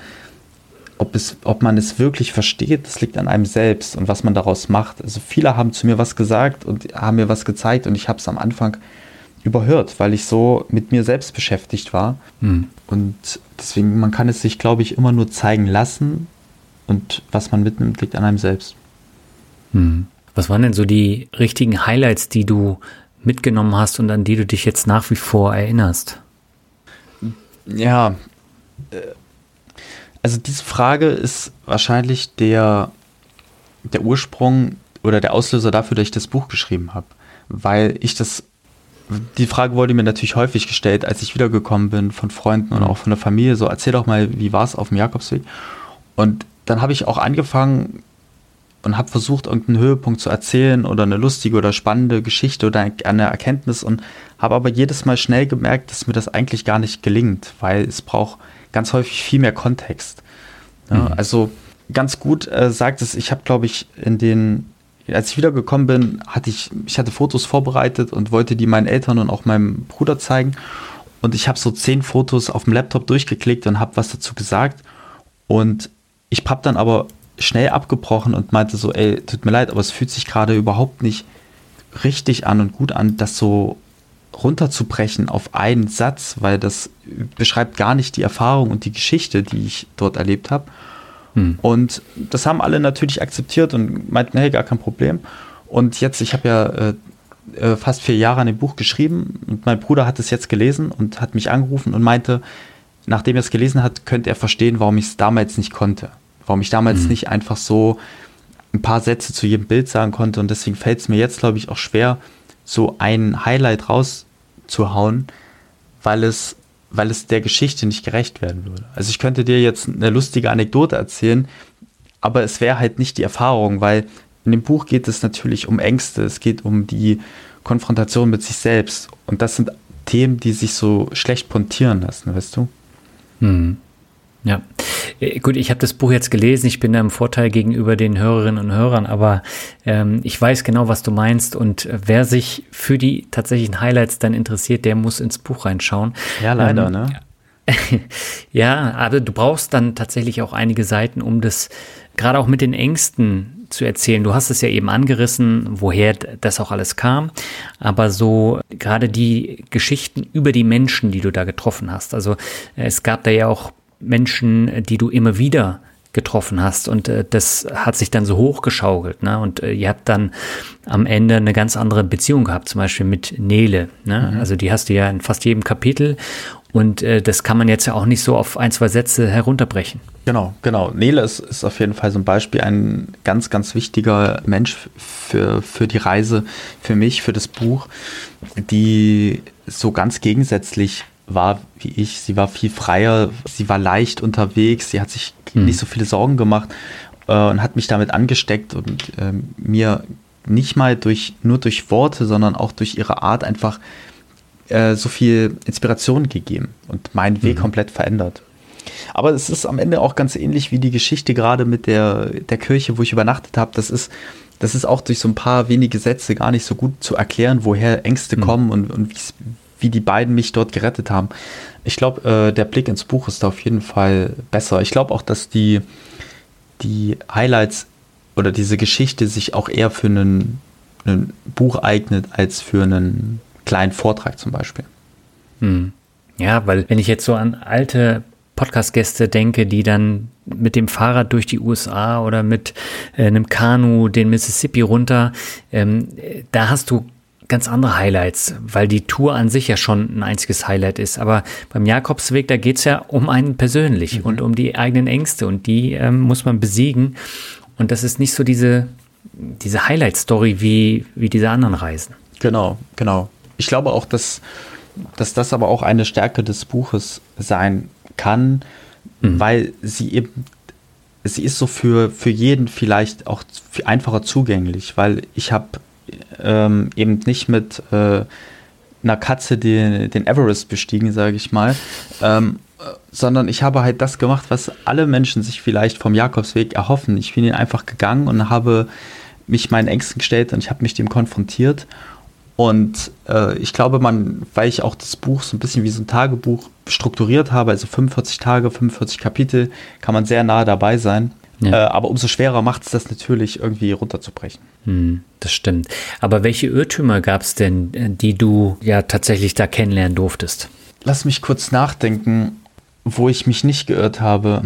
ob, es, ob man es wirklich versteht, das liegt an einem selbst und was man daraus macht. Also viele haben zu mir was gesagt und haben mir was gezeigt und ich habe es am Anfang überhört, weil ich so mit mir selbst beschäftigt war. Mhm. Und deswegen, man kann es sich, glaube ich, immer nur zeigen lassen und was man mitnimmt, liegt an einem selbst. Mhm. Was waren denn so die richtigen Highlights, die du mitgenommen hast und an die du dich jetzt nach wie vor erinnerst? Ja, äh, also diese Frage ist wahrscheinlich der, der Ursprung oder der Auslöser dafür, dass ich das Buch geschrieben habe. Weil ich das, die Frage wurde mir natürlich häufig gestellt, als ich wiedergekommen bin von Freunden und mhm. auch von der Familie, so erzähl doch mal, wie war es auf dem Jakobsweg? Und dann habe ich auch angefangen, und habe versucht, irgendeinen Höhepunkt zu erzählen oder eine lustige oder spannende Geschichte oder eine Erkenntnis und habe aber jedes Mal schnell gemerkt, dass mir das eigentlich gar nicht gelingt, weil es braucht ganz häufig viel mehr Kontext. Ja, mhm. Also ganz gut äh, sagt es, ich habe, glaube ich, in den, als ich wiedergekommen bin, hatte ich, ich hatte Fotos vorbereitet und wollte die meinen Eltern und auch meinem Bruder zeigen. Und ich habe so zehn Fotos auf dem Laptop durchgeklickt und habe was dazu gesagt. Und ich habe dann aber schnell abgebrochen und meinte so, ey, tut mir leid, aber es fühlt sich gerade überhaupt nicht richtig an und gut an, das so runterzubrechen auf einen Satz, weil das beschreibt gar nicht die Erfahrung und die Geschichte, die ich dort erlebt habe. Hm. Und das haben alle natürlich akzeptiert und meinten, hey, gar kein Problem. Und jetzt, ich habe ja äh, äh, fast vier Jahre an dem Buch geschrieben und mein Bruder hat es jetzt gelesen und hat mich angerufen und meinte, nachdem er es gelesen hat, könnte er verstehen, warum ich es damals nicht konnte. Warum ich damals mhm. nicht einfach so ein paar Sätze zu jedem Bild sagen konnte. Und deswegen fällt es mir jetzt, glaube ich, auch schwer, so ein Highlight rauszuhauen, weil es, weil es der Geschichte nicht gerecht werden würde. Also ich könnte dir jetzt eine lustige Anekdote erzählen, aber es wäre halt nicht die Erfahrung, weil in dem Buch geht es natürlich um Ängste, es geht um die Konfrontation mit sich selbst. Und das sind Themen, die sich so schlecht pontieren lassen, weißt du? Mhm. Ja, äh, gut, ich habe das Buch jetzt gelesen, ich bin da im Vorteil gegenüber den Hörerinnen und Hörern, aber ähm, ich weiß genau, was du meinst und wer sich für die tatsächlichen Highlights dann interessiert, der muss ins Buch reinschauen. Ja, leider, ähm, ne? (laughs) ja, aber du brauchst dann tatsächlich auch einige Seiten, um das gerade auch mit den Ängsten zu erzählen. Du hast es ja eben angerissen, woher das auch alles kam, aber so gerade die Geschichten über die Menschen, die du da getroffen hast. Also es gab da ja auch Menschen, die du immer wieder getroffen hast und äh, das hat sich dann so hochgeschaukelt, ne? Und äh, ihr habt dann am Ende eine ganz andere Beziehung gehabt, zum Beispiel mit Nele, ne? Mhm. Also die hast du ja in fast jedem Kapitel und äh, das kann man jetzt ja auch nicht so auf ein, zwei Sätze herunterbrechen. Genau, genau. Nele ist, ist auf jeden Fall so ein Beispiel, ein ganz, ganz wichtiger Mensch für, für die Reise, für mich, für das Buch, die so ganz gegensätzlich war wie ich. Sie war viel freier, sie war leicht unterwegs, sie hat sich hm. nicht so viele Sorgen gemacht äh, und hat mich damit angesteckt und äh, mir nicht mal durch, nur durch Worte, sondern auch durch ihre Art einfach äh, so viel Inspiration gegeben und meinen Weg mhm. komplett verändert. Aber es ist am Ende auch ganz ähnlich wie die Geschichte gerade mit der, der Kirche, wo ich übernachtet habe. Das ist, das ist auch durch so ein paar wenige Sätze gar nicht so gut zu erklären, woher Ängste mhm. kommen und, und wie die beiden mich dort gerettet haben. Ich glaube, äh, der Blick ins Buch ist da auf jeden Fall besser. Ich glaube auch, dass die, die Highlights oder diese Geschichte sich auch eher für ein Buch eignet als für einen kleinen Vortrag zum Beispiel. Hm. Ja, weil wenn ich jetzt so an alte Podcast-Gäste denke, die dann mit dem Fahrrad durch die USA oder mit äh, einem Kanu den Mississippi runter, ähm, da hast du ganz andere Highlights, weil die Tour an sich ja schon ein einziges Highlight ist. Aber beim Jakobsweg, da geht es ja um einen persönlich mhm. und um die eigenen Ängste und die ähm, muss man besiegen. Und das ist nicht so diese, diese Highlight-Story wie, wie diese anderen Reisen. Genau, genau. Ich glaube auch, dass, dass das aber auch eine Stärke des Buches sein kann, mhm. weil sie eben, sie ist so für, für jeden vielleicht auch einfacher zugänglich, weil ich habe ähm, eben nicht mit äh, einer Katze den, den Everest bestiegen, sage ich mal, ähm, sondern ich habe halt das gemacht, was alle Menschen sich vielleicht vom Jakobsweg erhoffen. Ich bin ihn einfach gegangen und habe mich meinen Ängsten gestellt und ich habe mich dem konfrontiert. Und äh, ich glaube, man, weil ich auch das Buch so ein bisschen wie so ein Tagebuch strukturiert habe, also 45 Tage, 45 Kapitel, kann man sehr nah dabei sein. Ja. Äh, aber umso schwerer macht es das natürlich irgendwie runterzubrechen. Hm, das stimmt. Aber welche Irrtümer gab es denn, äh, die du ja tatsächlich da kennenlernen durftest? Lass mich kurz nachdenken, wo ich mich nicht geirrt habe.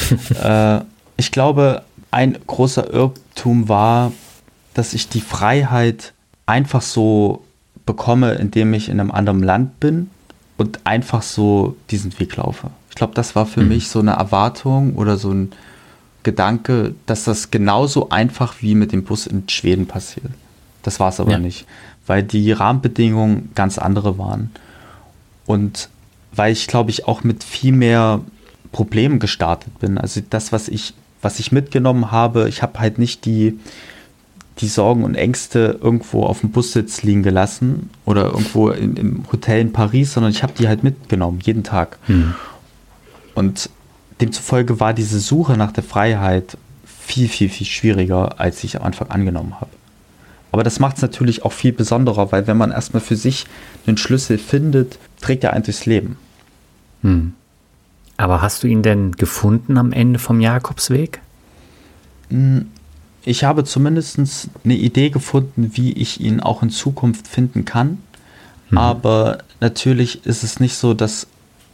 (laughs) äh, ich glaube, ein großer Irrtum war, dass ich die Freiheit einfach so bekomme, indem ich in einem anderen Land bin und einfach so diesen Weg laufe. Ich glaube, das war für mhm. mich so eine Erwartung oder so ein Gedanke, dass das genauso einfach wie mit dem Bus in Schweden passiert. Das war es aber ja. nicht, weil die Rahmenbedingungen ganz andere waren. Und weil ich, glaube ich, auch mit viel mehr Problemen gestartet bin. Also das, was ich, was ich mitgenommen habe, ich habe halt nicht die, die Sorgen und Ängste irgendwo auf dem Bussitz liegen gelassen oder irgendwo in, im Hotel in Paris, sondern ich habe die halt mitgenommen, jeden Tag. Hm. Und demzufolge war diese Suche nach der Freiheit viel, viel, viel schwieriger, als ich am Anfang angenommen habe. Aber das macht es natürlich auch viel besonderer, weil wenn man erstmal für sich einen Schlüssel findet, trägt er einen durchs Leben. Hm. Aber hast du ihn denn gefunden am Ende vom Jakobsweg? Hm, ich habe zumindest eine Idee gefunden, wie ich ihn auch in Zukunft finden kann. Hm. Aber natürlich ist es nicht so, dass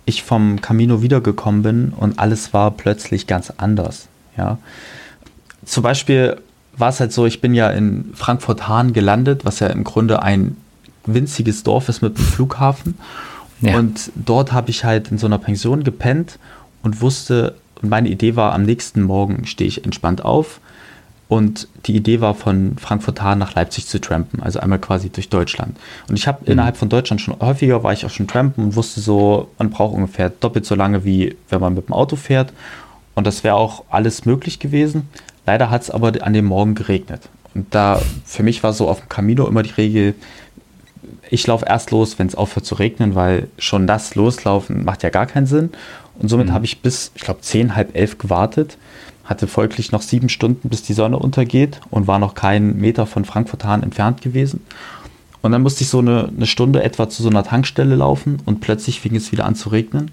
ich vom Camino wiedergekommen bin und alles war plötzlich ganz anders. Ja. Zum Beispiel war es halt so, ich bin ja in Frankfurt-Hahn gelandet, was ja im Grunde ein winziges Dorf ist mit einem Flughafen. Ja. Und dort habe ich halt in so einer Pension gepennt und wusste, und meine Idee war, am nächsten Morgen stehe ich entspannt auf, und die Idee war, von Frankfurt Hahn nach Leipzig zu trampen, also einmal quasi durch Deutschland. Und ich habe mhm. innerhalb von Deutschland schon häufiger, war ich auch schon trampen und wusste so, man braucht ungefähr doppelt so lange, wie wenn man mit dem Auto fährt. Und das wäre auch alles möglich gewesen. Leider hat es aber an dem Morgen geregnet. Und da, für mich war so auf dem Camino immer die Regel, ich laufe erst los, wenn es aufhört zu regnen, weil schon das Loslaufen macht ja gar keinen Sinn. Und somit mhm. habe ich bis, ich glaube, zehn, halb elf gewartet hatte folglich noch sieben Stunden, bis die Sonne untergeht und war noch keinen Meter von Frankfurt Hahn entfernt gewesen. Und dann musste ich so eine, eine Stunde etwa zu so einer Tankstelle laufen und plötzlich fing es wieder an zu regnen.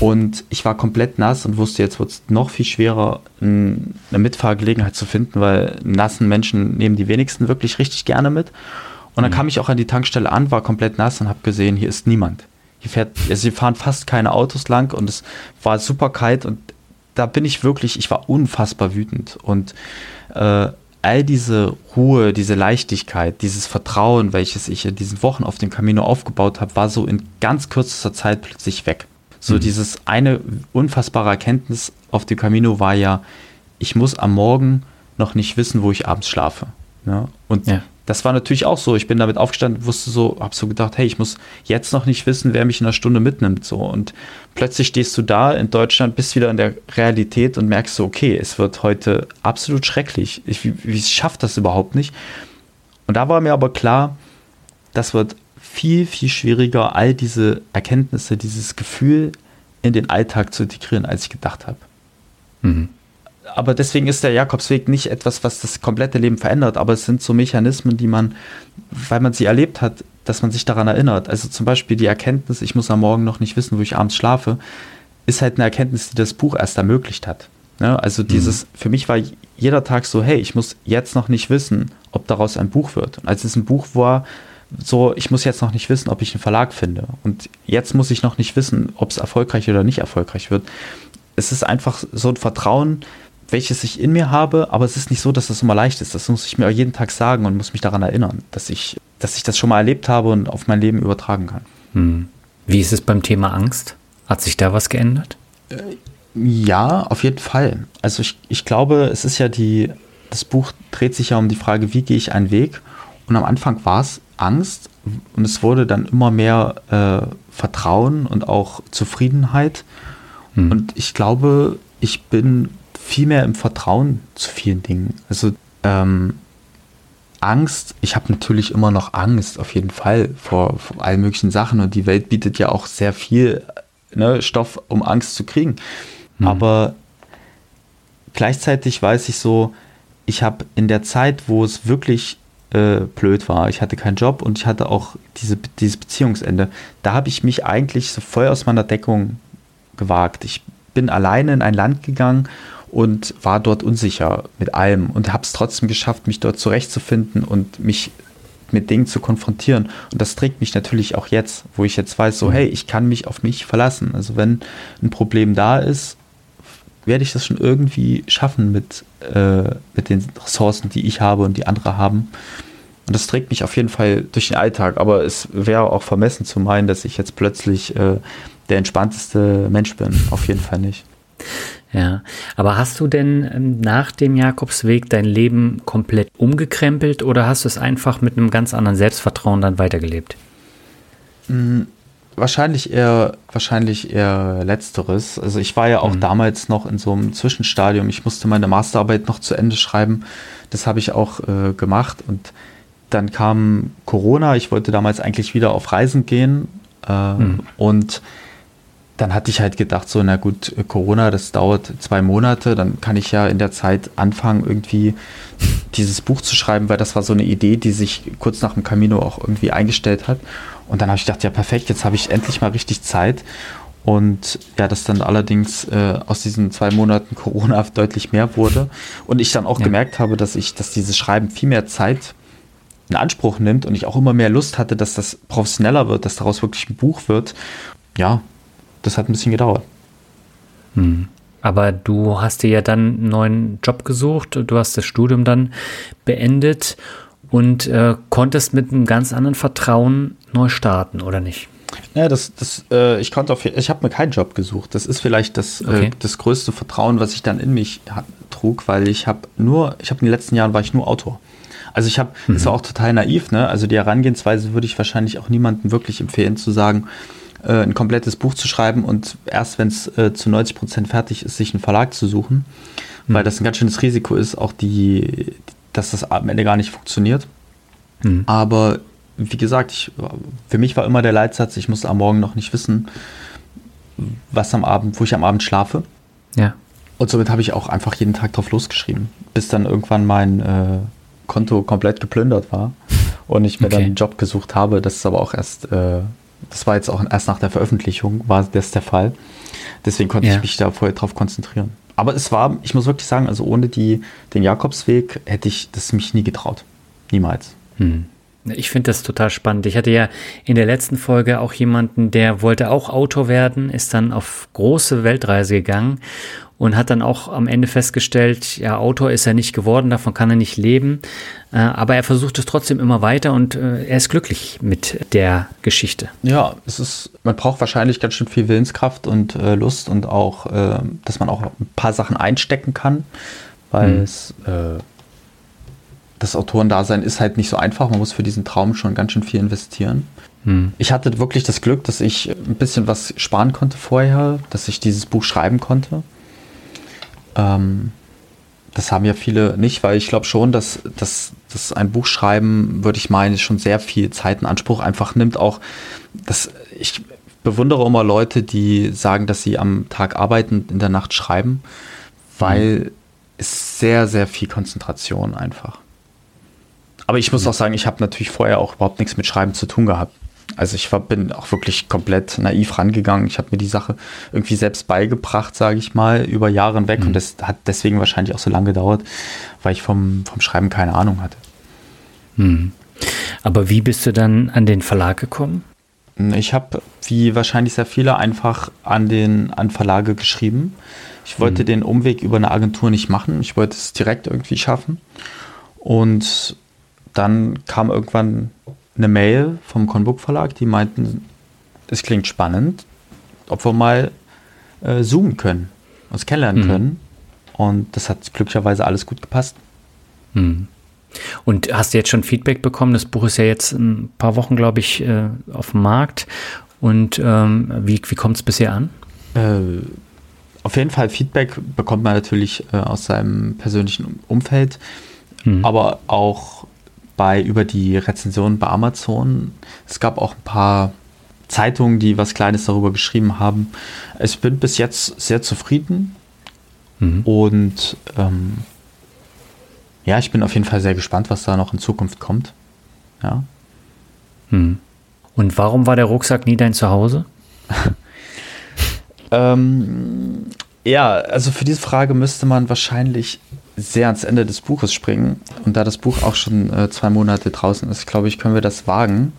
Und ich war komplett nass und wusste, jetzt wird es noch viel schwerer, eine Mitfahrgelegenheit zu finden, weil nassen Menschen nehmen die wenigsten wirklich richtig gerne mit. Und dann mhm. kam ich auch an die Tankstelle an, war komplett nass und habe gesehen, hier ist niemand. Hier fährt, also hier fahren fast keine Autos lang und es war super kalt und da bin ich wirklich, ich war unfassbar wütend. Und äh, all diese Ruhe, diese Leichtigkeit, dieses Vertrauen, welches ich in diesen Wochen auf dem Camino aufgebaut habe, war so in ganz kürzester Zeit plötzlich weg. So mhm. dieses eine unfassbare Erkenntnis auf dem Camino war ja, ich muss am Morgen noch nicht wissen, wo ich abends schlafe. Ja? Und ja. Das war natürlich auch so. Ich bin damit aufgestanden, wusste so, habe so gedacht, hey, ich muss jetzt noch nicht wissen, wer mich in einer Stunde mitnimmt. So und plötzlich stehst du da in Deutschland, bist wieder in der Realität und merkst so, okay, es wird heute absolut schrecklich. Ich, wie, wie schafft das überhaupt nicht? Und da war mir aber klar, das wird viel, viel schwieriger, all diese Erkenntnisse, dieses Gefühl in den Alltag zu integrieren, als ich gedacht habe. Mhm aber deswegen ist der Jakobsweg nicht etwas, was das komplette Leben verändert, aber es sind so Mechanismen, die man, weil man sie erlebt hat, dass man sich daran erinnert. Also zum Beispiel die Erkenntnis, ich muss am Morgen noch nicht wissen, wo ich abends schlafe, ist halt eine Erkenntnis, die das Buch erst ermöglicht hat. Ja, also dieses, mhm. für mich war jeder Tag so, hey, ich muss jetzt noch nicht wissen, ob daraus ein Buch wird. Und als es ein Buch war, so, ich muss jetzt noch nicht wissen, ob ich einen Verlag finde. Und jetzt muss ich noch nicht wissen, ob es erfolgreich oder nicht erfolgreich wird. Es ist einfach so ein Vertrauen, welches ich in mir habe, aber es ist nicht so, dass das immer leicht ist. Das muss ich mir auch jeden Tag sagen und muss mich daran erinnern, dass ich, dass ich das schon mal erlebt habe und auf mein Leben übertragen kann. Hm. Wie ist es beim Thema Angst? Hat sich da was geändert? Äh, ja, auf jeden Fall. Also ich, ich glaube, es ist ja die, das Buch dreht sich ja um die Frage, wie gehe ich einen Weg? Und am Anfang war es Angst und es wurde dann immer mehr äh, Vertrauen und auch Zufriedenheit. Hm. Und ich glaube, ich bin viel mehr im Vertrauen zu vielen Dingen. Also ähm, Angst, ich habe natürlich immer noch Angst, auf jeden Fall, vor, vor allen möglichen Sachen. Und die Welt bietet ja auch sehr viel ne, Stoff, um Angst zu kriegen. Mhm. Aber gleichzeitig weiß ich so, ich habe in der Zeit, wo es wirklich äh, blöd war, ich hatte keinen Job und ich hatte auch diese, dieses Beziehungsende, da habe ich mich eigentlich so voll aus meiner Deckung gewagt. Ich bin alleine in ein Land gegangen und war dort unsicher mit allem und habe es trotzdem geschafft, mich dort zurechtzufinden und mich mit Dingen zu konfrontieren. Und das trägt mich natürlich auch jetzt, wo ich jetzt weiß, so, mhm. hey, ich kann mich auf mich verlassen. Also wenn ein Problem da ist, werde ich das schon irgendwie schaffen mit, äh, mit den Ressourcen, die ich habe und die andere haben. Und das trägt mich auf jeden Fall durch den Alltag. Aber es wäre auch vermessen zu meinen, dass ich jetzt plötzlich äh, der entspannteste Mensch bin. Auf jeden Fall nicht. Ja, aber hast du denn ähm, nach dem Jakobsweg dein Leben komplett umgekrempelt oder hast du es einfach mit einem ganz anderen Selbstvertrauen dann weitergelebt? Mhm. Wahrscheinlich eher, wahrscheinlich eher letzteres. Also ich war ja auch mhm. damals noch in so einem Zwischenstadium. Ich musste meine Masterarbeit noch zu Ende schreiben. Das habe ich auch äh, gemacht und dann kam Corona. Ich wollte damals eigentlich wieder auf Reisen gehen äh, mhm. und dann hatte ich halt gedacht, so, na gut, Corona, das dauert zwei Monate, dann kann ich ja in der Zeit anfangen, irgendwie dieses Buch zu schreiben, weil das war so eine Idee, die sich kurz nach dem Camino auch irgendwie eingestellt hat. Und dann habe ich gedacht, ja perfekt, jetzt habe ich endlich mal richtig Zeit. Und ja, dass dann allerdings äh, aus diesen zwei Monaten Corona (laughs) deutlich mehr wurde. Und ich dann auch ja. gemerkt habe, dass ich, dass dieses Schreiben viel mehr Zeit in Anspruch nimmt und ich auch immer mehr Lust hatte, dass das professioneller wird, dass daraus wirklich ein Buch wird. Ja, das hat ein bisschen gedauert. Hm. Aber du hast dir ja dann einen neuen Job gesucht, du hast das Studium dann beendet und äh, konntest mit einem ganz anderen Vertrauen neu starten, oder nicht? Ja, das, das, äh, ich konnte auf, ich habe mir keinen Job gesucht. Das ist vielleicht das, äh, okay. äh, das größte Vertrauen, was ich dann in mich hat, trug, weil ich habe nur, ich habe in den letzten Jahren war ich nur Autor. Also ich habe, mhm. das war auch total naiv, ne? Also die Herangehensweise würde ich wahrscheinlich auch niemandem wirklich empfehlen zu sagen, äh, ein komplettes Buch zu schreiben und erst wenn es äh, zu 90 Prozent fertig ist, sich einen Verlag zu suchen, mhm. weil das ein ganz schönes Risiko ist, auch die, dass das am Ende gar nicht funktioniert. Mhm. Aber wie gesagt, ich, für mich war immer der Leitsatz, ich muss am Morgen noch nicht wissen, was am Abend, wo ich am Abend schlafe. Ja. Und somit habe ich auch einfach jeden Tag drauf losgeschrieben, bis dann irgendwann mein äh, Konto komplett geplündert war und ich mir okay. dann einen Job gesucht habe. Das ist aber auch erst äh, das war jetzt auch erst nach der Veröffentlichung, war das der Fall. Deswegen konnte ja. ich mich da vorher drauf konzentrieren. Aber es war, ich muss wirklich sagen, also ohne die, den Jakobsweg hätte ich das mich nie getraut. Niemals. Hm. Ich finde das total spannend. Ich hatte ja in der letzten Folge auch jemanden, der wollte auch Autor werden, ist dann auf große Weltreise gegangen und hat dann auch am Ende festgestellt, ja, Autor ist er nicht geworden, davon kann er nicht leben. Äh, aber er versucht es trotzdem immer weiter und äh, er ist glücklich mit der Geschichte. Ja, es ist, man braucht wahrscheinlich ganz schön viel Willenskraft und äh, Lust und auch, äh, dass man auch ein paar Sachen einstecken kann, weil mhm. es äh, das Autorendasein ist halt nicht so einfach. Man muss für diesen Traum schon ganz schön viel investieren. Hm. Ich hatte wirklich das Glück, dass ich ein bisschen was sparen konnte vorher, dass ich dieses Buch schreiben konnte. Ähm, das haben ja viele nicht, weil ich glaube schon, dass, dass, dass ein Buch schreiben, würde ich meinen, schon sehr viel Zeit in Anspruch einfach nimmt. Auch, dass ich bewundere immer Leute, die sagen, dass sie am Tag arbeiten, in der Nacht schreiben, weil hm. es sehr, sehr viel Konzentration einfach. Aber ich muss hm. auch sagen, ich habe natürlich vorher auch überhaupt nichts mit Schreiben zu tun gehabt. Also ich war, bin auch wirklich komplett naiv rangegangen. Ich habe mir die Sache irgendwie selbst beigebracht, sage ich mal, über Jahre hinweg. Mhm. Und das hat deswegen wahrscheinlich auch so lange gedauert, weil ich vom, vom Schreiben keine Ahnung hatte. Mhm. Aber wie bist du dann an den Verlag gekommen? Ich habe, wie wahrscheinlich sehr viele, einfach an den an Verlage geschrieben. Ich wollte mhm. den Umweg über eine Agentur nicht machen. Ich wollte es direkt irgendwie schaffen. Und dann kam irgendwann eine Mail vom Conbook Verlag, die meinten, es klingt spannend, ob wir mal äh, zoomen können, uns kennenlernen mhm. können. Und das hat glücklicherweise alles gut gepasst. Mhm. Und hast du jetzt schon Feedback bekommen? Das Buch ist ja jetzt ein paar Wochen, glaube ich, äh, auf dem Markt. Und ähm, wie, wie kommt es bisher an? Äh, auf jeden Fall Feedback bekommt man natürlich äh, aus seinem persönlichen Umfeld, mhm. aber auch bei über die Rezensionen bei Amazon. Es gab auch ein paar Zeitungen, die was Kleines darüber geschrieben haben. Ich bin bis jetzt sehr zufrieden mhm. und ähm, ja, ich bin auf jeden Fall sehr gespannt, was da noch in Zukunft kommt. Ja. Mhm. Und warum war der Rucksack nie dein Zuhause? (laughs) ähm, ja, also für diese Frage müsste man wahrscheinlich sehr ans Ende des Buches springen. Und da das Buch auch schon äh, zwei Monate draußen ist, glaube ich, können wir das wagen.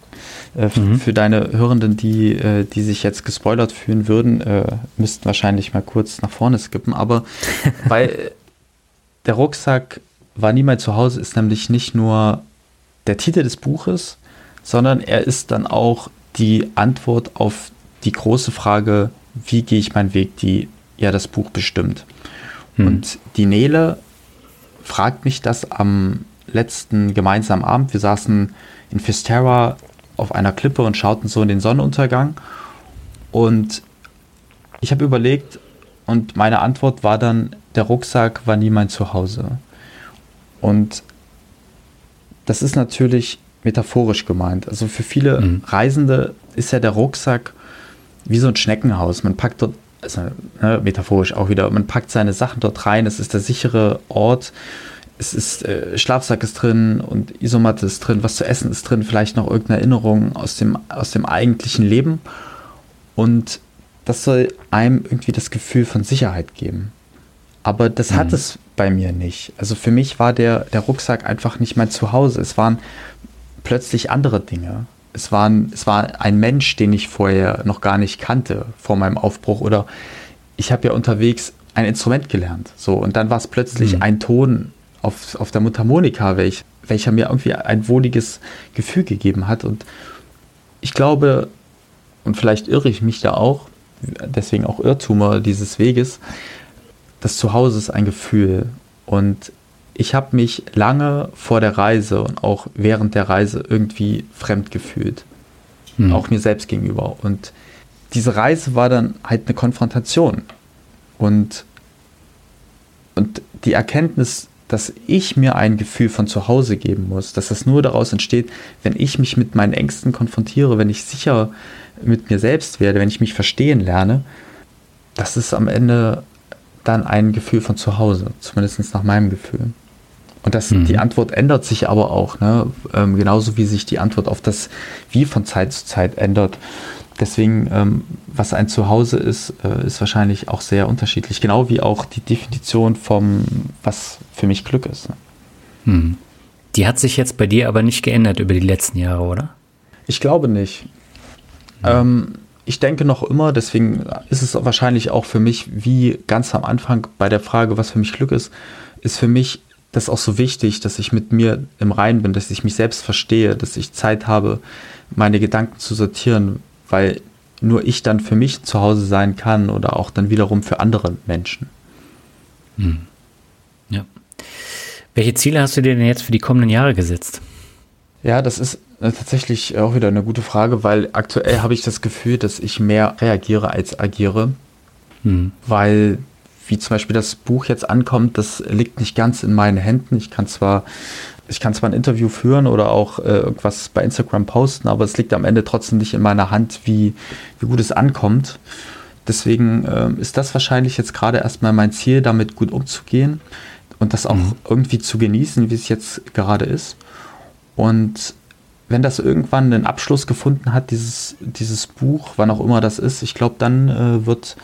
Äh, mhm. Für deine Hörenden, die, äh, die sich jetzt gespoilert fühlen würden, äh, müssten wahrscheinlich mal kurz nach vorne skippen. Aber (laughs) weil der Rucksack war niemals zu Hause, ist nämlich nicht nur der Titel des Buches, sondern er ist dann auch die Antwort auf die große Frage, wie gehe ich meinen Weg, die ja das Buch bestimmt. Mhm. Und die Nele fragt mich das am letzten gemeinsamen Abend. Wir saßen in Fisterra auf einer Klippe und schauten so in den Sonnenuntergang. Und ich habe überlegt und meine Antwort war dann, der Rucksack war nie mein Zuhause. Und das ist natürlich metaphorisch gemeint. Also für viele mhm. Reisende ist ja der Rucksack wie so ein Schneckenhaus. Man packt dort also, ne, metaphorisch auch wieder, man packt seine Sachen dort rein, es ist der sichere Ort, es ist äh, Schlafsack ist drin und Isomatte ist drin, was zu essen ist drin, vielleicht noch irgendeine Erinnerung aus dem, aus dem eigentlichen Leben. Und das soll einem irgendwie das Gefühl von Sicherheit geben. Aber das mhm. hat es bei mir nicht. Also für mich war der, der Rucksack einfach nicht mein Zuhause. Es waren plötzlich andere Dinge es, waren, es war ein Mensch, den ich vorher noch gar nicht kannte vor meinem Aufbruch. Oder ich habe ja unterwegs ein Instrument gelernt. So, und dann war es plötzlich mhm. ein Ton auf, auf der Mundharmonika, welch, welcher mir irgendwie ein wohliges Gefühl gegeben hat. Und ich glaube, und vielleicht irre ich mich da auch, deswegen auch Irrtumer dieses Weges, das Zuhause ist ein Gefühl. Und ich habe mich lange vor der Reise und auch während der Reise irgendwie fremd gefühlt. Hm. Auch mir selbst gegenüber. Und diese Reise war dann halt eine Konfrontation. Und, und die Erkenntnis, dass ich mir ein Gefühl von zu Hause geben muss, dass das nur daraus entsteht, wenn ich mich mit meinen Ängsten konfrontiere, wenn ich sicher mit mir selbst werde, wenn ich mich verstehen lerne, das ist am Ende dann ein Gefühl von zu Hause, zumindest nach meinem Gefühl. Und das, mhm. die Antwort ändert sich aber auch, ne? Ähm, genauso wie sich die Antwort auf das Wie von Zeit zu Zeit ändert. Deswegen, ähm, was ein Zuhause ist, äh, ist wahrscheinlich auch sehr unterschiedlich. Genau wie auch die Definition vom, was für mich Glück ist. Ne? Mhm. Die hat sich jetzt bei dir aber nicht geändert über die letzten Jahre, oder? Ich glaube nicht. Mhm. Ähm, ich denke noch immer, deswegen ist es wahrscheinlich auch für mich, wie ganz am Anfang bei der Frage, was für mich Glück ist, ist für mich das auch so wichtig, dass ich mit mir im Reinen bin, dass ich mich selbst verstehe, dass ich Zeit habe, meine Gedanken zu sortieren, weil nur ich dann für mich zu Hause sein kann oder auch dann wiederum für andere Menschen. Hm. Ja. Welche Ziele hast du dir denn jetzt für die kommenden Jahre gesetzt? Ja, das ist äh, tatsächlich auch wieder eine gute Frage, weil aktuell habe ich das Gefühl, dass ich mehr reagiere als agiere. Hm. Weil, wie zum Beispiel das Buch jetzt ankommt, das liegt nicht ganz in meinen Händen. Ich kann zwar, ich kann zwar ein Interview führen oder auch äh, irgendwas bei Instagram posten, aber es liegt am Ende trotzdem nicht in meiner Hand, wie, wie gut es ankommt. Deswegen äh, ist das wahrscheinlich jetzt gerade erstmal mein Ziel, damit gut umzugehen und das auch mhm. irgendwie zu genießen, wie es jetzt gerade ist. Und wenn das irgendwann einen Abschluss gefunden hat, dieses, dieses Buch, wann auch immer das ist, ich glaube, dann äh, wird,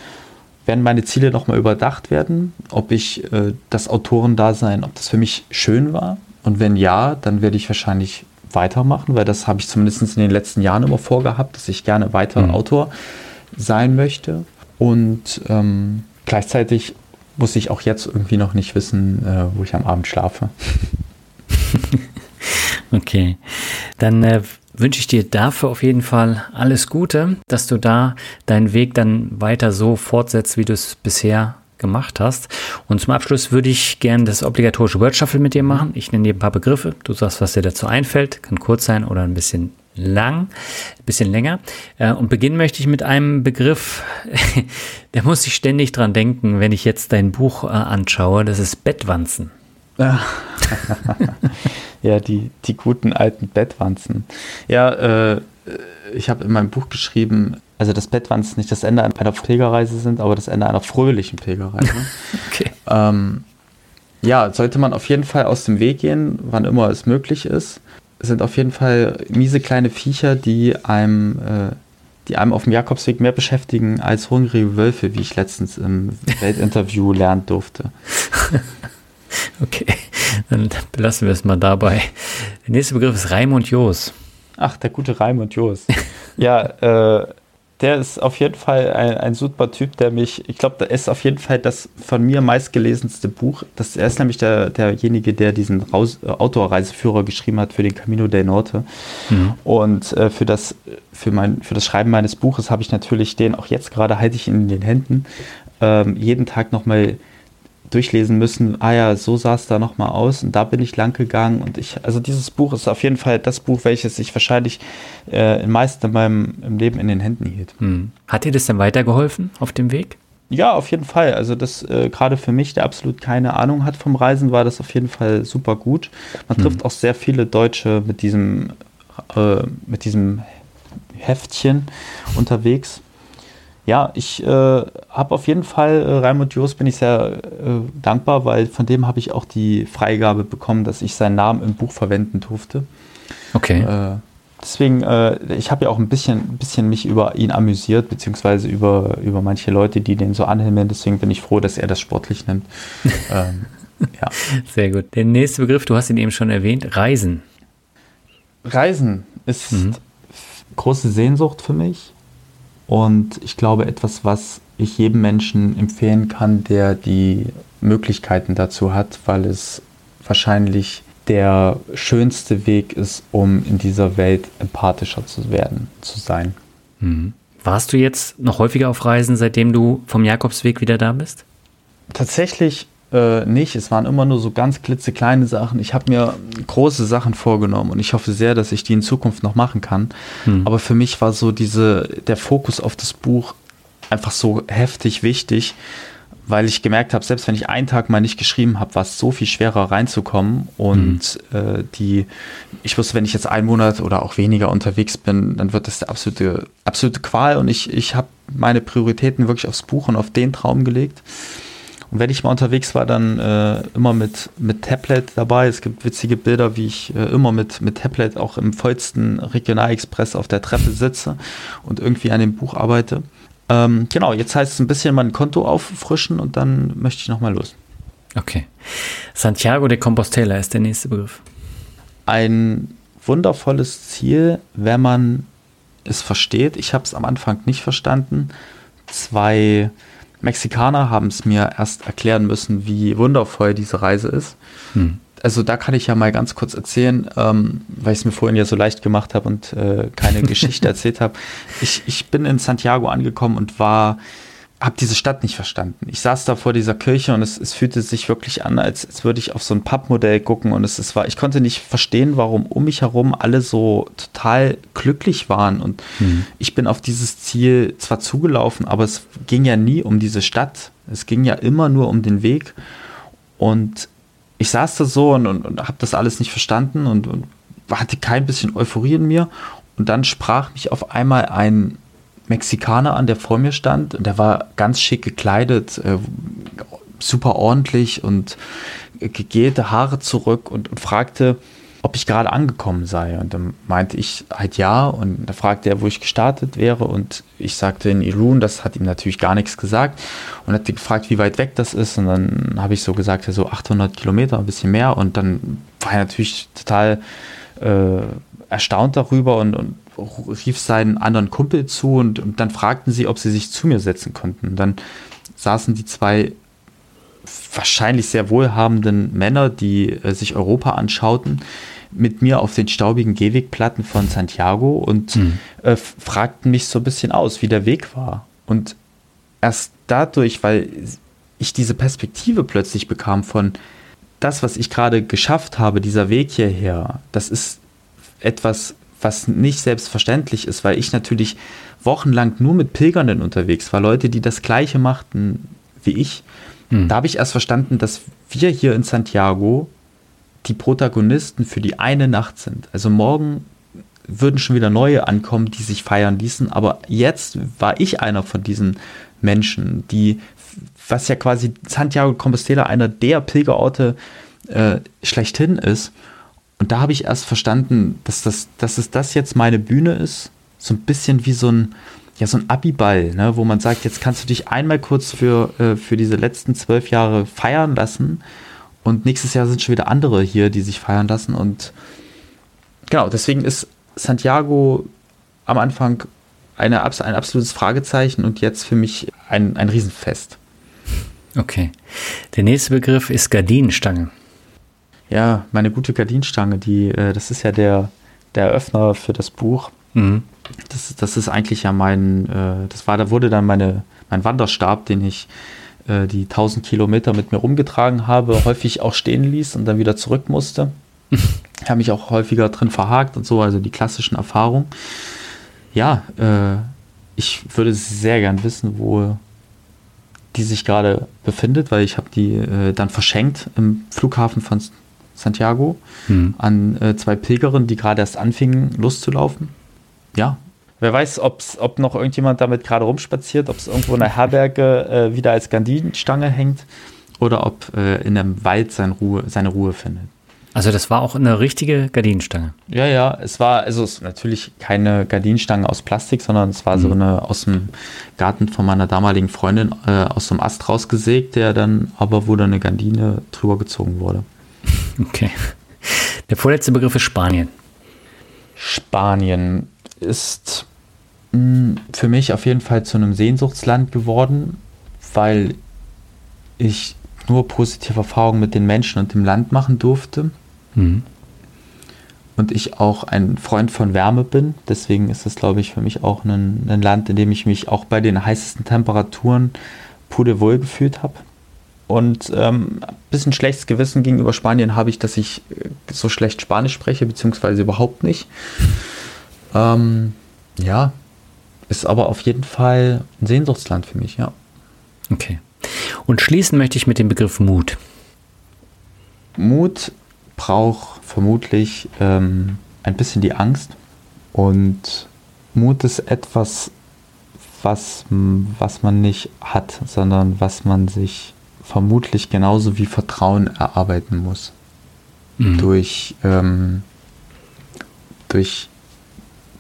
werden meine Ziele nochmal überdacht werden, ob ich äh, das Autorendasein, ob das für mich schön war. Und wenn ja, dann werde ich wahrscheinlich weitermachen, weil das habe ich zumindest in den letzten Jahren immer vorgehabt, dass ich gerne weiter mhm. Autor sein möchte. Und ähm, gleichzeitig muss ich auch jetzt irgendwie noch nicht wissen, äh, wo ich am Abend schlafe. (laughs) Okay, dann äh, wünsche ich dir dafür auf jeden Fall alles Gute, dass du da deinen Weg dann weiter so fortsetzt, wie du es bisher gemacht hast. Und zum Abschluss würde ich gerne das obligatorische Word Shuffle mit dir machen. Ich nenne dir ein paar Begriffe. Du sagst, was dir dazu einfällt. Kann kurz sein oder ein bisschen lang, ein bisschen länger. Äh, und beginnen möchte ich mit einem Begriff, (laughs) der muss ich ständig dran denken, wenn ich jetzt dein Buch äh, anschaue. Das ist Bettwanzen. (laughs) ja, die, die guten alten Bettwanzen. Ja, äh, ich habe in meinem Buch geschrieben, also dass Bettwanzen nicht das Ende einer Pilgerreise sind, aber das Ende einer fröhlichen Pilgerreise. (laughs) okay. Ähm, ja, sollte man auf jeden Fall aus dem Weg gehen, wann immer es möglich ist. Es sind auf jeden Fall miese kleine Viecher, die einem, äh, die einem auf dem Jakobsweg mehr beschäftigen als hungrige Wölfe, wie ich letztens im Weltinterview lernen durfte. (laughs) (laughs) Okay, dann belassen wir es mal dabei. Der nächste Begriff ist Raimund Joos. Ach, der gute Raimund Joos. (laughs) ja, äh, der ist auf jeden Fall ein, ein super Typ, der mich, ich glaube, der ist auf jeden Fall das von mir meistgelesenste Buch. Das, er ist nämlich der, derjenige, der diesen Raus, äh, Outdoor-Reiseführer geschrieben hat für den Camino del Norte. Mhm. Und äh, für, das, für, mein, für das Schreiben meines Buches habe ich natürlich den, auch jetzt gerade halte ich ihn in den Händen, ähm, jeden Tag nochmal durchlesen müssen, ah ja, so sah es da nochmal aus und da bin ich lang gegangen und ich, also dieses Buch ist auf jeden Fall das Buch, welches ich wahrscheinlich äh, in meisten in meinem im Leben in den Händen hielt. Hm. Hat dir das denn weitergeholfen auf dem Weg? Ja, auf jeden Fall. Also das äh, gerade für mich, der absolut keine Ahnung hat vom Reisen, war das auf jeden Fall super gut. Man hm. trifft auch sehr viele Deutsche mit diesem äh, mit diesem Heftchen unterwegs ja, ich äh, habe auf jeden Fall, äh, Raimund Jos bin ich sehr äh, dankbar, weil von dem habe ich auch die Freigabe bekommen, dass ich seinen Namen im Buch verwenden durfte. Okay. Äh, deswegen, äh, ich habe ja auch ein bisschen, ein bisschen mich über ihn amüsiert, beziehungsweise über, über manche Leute, die den so anhimmeln. Deswegen bin ich froh, dass er das sportlich nimmt. (laughs) ähm, ja. Sehr gut. Der nächste Begriff, du hast ihn eben schon erwähnt, Reisen. Reisen ist mhm. große Sehnsucht für mich und ich glaube, etwas, was ich jedem Menschen empfehlen kann, der die Möglichkeiten dazu hat, weil es wahrscheinlich der schönste Weg ist, um in dieser Welt empathischer zu werden, zu sein. Mhm. Warst du jetzt noch häufiger auf Reisen, seitdem du vom Jakobsweg wieder da bist? Tatsächlich äh, nicht. Es waren immer nur so ganz klitzekleine Sachen. Ich habe mir große Sachen vorgenommen und ich hoffe sehr, dass ich die in Zukunft noch machen kann. Hm. Aber für mich war so diese, der Fokus auf das Buch einfach so heftig wichtig, weil ich gemerkt habe, selbst wenn ich einen Tag mal nicht geschrieben habe, war es so viel schwerer reinzukommen. Und mhm. äh, die, ich wusste, wenn ich jetzt einen Monat oder auch weniger unterwegs bin, dann wird das der absolute, absolute Qual. Und ich, ich habe meine Prioritäten wirklich aufs Buch und auf den Traum gelegt. Und wenn ich mal unterwegs war, dann äh, immer mit, mit Tablet dabei. Es gibt witzige Bilder, wie ich äh, immer mit, mit Tablet auch im vollsten Regionalexpress auf der Treppe sitze und irgendwie an dem Buch arbeite. Ähm, genau, jetzt heißt es ein bisschen mein Konto auffrischen und dann möchte ich nochmal los. Okay. Santiago de Compostela ist der nächste Begriff. Ein wundervolles Ziel, wenn man es versteht. Ich habe es am Anfang nicht verstanden. Zwei Mexikaner haben es mir erst erklären müssen, wie wundervoll diese Reise ist. Hm. Also da kann ich ja mal ganz kurz erzählen, ähm, weil ich es mir vorhin ja so leicht gemacht habe und äh, keine (laughs) Geschichte erzählt habe. Ich, ich bin in Santiago angekommen und war habe diese Stadt nicht verstanden. Ich saß da vor dieser Kirche und es, es fühlte sich wirklich an, als, als würde ich auf so ein Pappmodell gucken und es, es war, ich konnte nicht verstehen, warum um mich herum alle so total glücklich waren und mhm. ich bin auf dieses Ziel zwar zugelaufen, aber es ging ja nie um diese Stadt. Es ging ja immer nur um den Weg und ich saß da so und, und, und habe das alles nicht verstanden und, und hatte kein bisschen Euphorie in mir und dann sprach mich auf einmal ein Mexikaner an, der vor mir stand. Und der war ganz schick gekleidet, äh, super ordentlich und gegelte Haare zurück und, und fragte, ob ich gerade angekommen sei. Und dann meinte ich halt ja. Und da fragte er, wo ich gestartet wäre. Und ich sagte in Irun, das hat ihm natürlich gar nichts gesagt. Und hat gefragt, wie weit weg das ist. Und dann habe ich so gesagt, ja, so 800 Kilometer, ein bisschen mehr. Und dann war er natürlich total äh, erstaunt darüber und, und rief seinen anderen Kumpel zu und, und dann fragten sie, ob sie sich zu mir setzen konnten. dann saßen die zwei wahrscheinlich sehr wohlhabenden Männer, die äh, sich Europa anschauten, mit mir auf den staubigen Gehwegplatten von Santiago und mhm. äh, fragten mich so ein bisschen aus, wie der Weg war. Und erst dadurch, weil ich diese Perspektive plötzlich bekam von das, was ich gerade geschafft habe, dieser Weg hierher, das ist etwas was nicht selbstverständlich ist, weil ich natürlich wochenlang nur mit Pilgernden unterwegs war, Leute, die das Gleiche machten wie ich. Hm. Da habe ich erst verstanden, dass wir hier in Santiago die Protagonisten für die eine Nacht sind. Also morgen würden schon wieder neue ankommen, die sich feiern ließen, aber jetzt war ich einer von diesen Menschen, die, was ja quasi Santiago de Compostela einer der Pilgerorte äh, schlechthin ist. Und da habe ich erst verstanden, dass, das, dass es das jetzt meine Bühne ist. So ein bisschen wie so ein, ja, so ein Abiball, ne, wo man sagt, jetzt kannst du dich einmal kurz für, äh, für diese letzten zwölf Jahre feiern lassen. Und nächstes Jahr sind schon wieder andere hier, die sich feiern lassen. Und genau, deswegen ist Santiago am Anfang eine, ein absolutes Fragezeichen und jetzt für mich ein, ein Riesenfest. Okay. Der nächste Begriff ist Gardinenstange. Ja, meine gute Gardinstange, die, äh, das ist ja der, der Eröffner für das Buch. Mhm. Das, das ist eigentlich ja mein, äh, das war, da wurde dann meine, mein Wanderstab, den ich äh, die 1000 Kilometer mit mir rumgetragen habe, häufig auch stehen ließ und dann wieder zurück musste. (laughs) Ich habe mich auch häufiger drin verhakt und so, also die klassischen Erfahrungen. Ja, äh, ich würde sehr gern wissen, wo die sich gerade befindet, weil ich habe die äh, dann verschenkt im Flughafen von Santiago, hm. an äh, zwei Pilgerinnen, die gerade erst anfingen loszulaufen. Ja. Wer weiß, ob's, ob noch irgendjemand damit gerade rumspaziert, ob es irgendwo in der Herberge äh, wieder als Gardinenstange hängt oder ob äh, in einem Wald sein Ruhe, seine Ruhe findet. Also das war auch eine richtige Gardinenstange. Ja, ja, es war also es natürlich keine Gardinenstange aus Plastik, sondern es war mhm. so eine aus dem Garten von meiner damaligen Freundin äh, aus dem Ast rausgesägt, der dann aber wo dann eine Gardine drüber gezogen wurde. Okay. Der vorletzte Begriff ist Spanien. Spanien ist mh, hm, für mich auf jeden Fall zu einem Sehnsuchtsland geworden, weil ich nur positive Erfahrungen mit den Menschen und dem Land machen durfte. Mhm. Und ich auch ein Freund von Wärme bin. Deswegen ist es, glaube ich, für mich auch ein, ein Land, in dem ich mich auch bei den heißesten Temperaturen pudelwohl gefühlt habe. Und ähm, ein bisschen schlechtes Gewissen gegenüber Spanien habe ich, dass ich äh, so schlecht Spanisch spreche, beziehungsweise überhaupt nicht. Ähm, ja, ist aber auf jeden Fall ein Sehnsuchtsland für mich, ja. Okay. Und schließen möchte ich mit dem Begriff Mut. Mut braucht vermutlich ähm, ein bisschen die Angst. Und Mut ist etwas, was, was man nicht hat, sondern was man sich vermutlich genauso wie Vertrauen erarbeiten muss. Mhm. Durch, ähm, durch,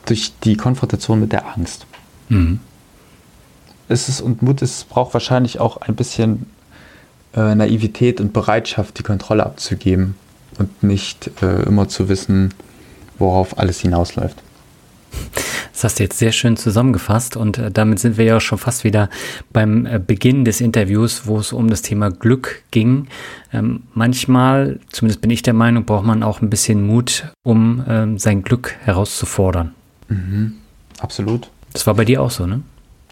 durch die Konfrontation mit der Angst. Mhm. Es ist, und Mut ist, braucht wahrscheinlich auch ein bisschen äh, Naivität und Bereitschaft, die Kontrolle abzugeben und nicht äh, immer zu wissen, worauf alles hinausläuft. (laughs) Das hast du jetzt sehr schön zusammengefasst und äh, damit sind wir ja schon fast wieder beim äh, Beginn des Interviews, wo es um das Thema Glück ging. Ähm, manchmal, zumindest bin ich der Meinung, braucht man auch ein bisschen Mut, um ähm, sein Glück herauszufordern. Mhm. Absolut. Das war bei dir auch so, ne?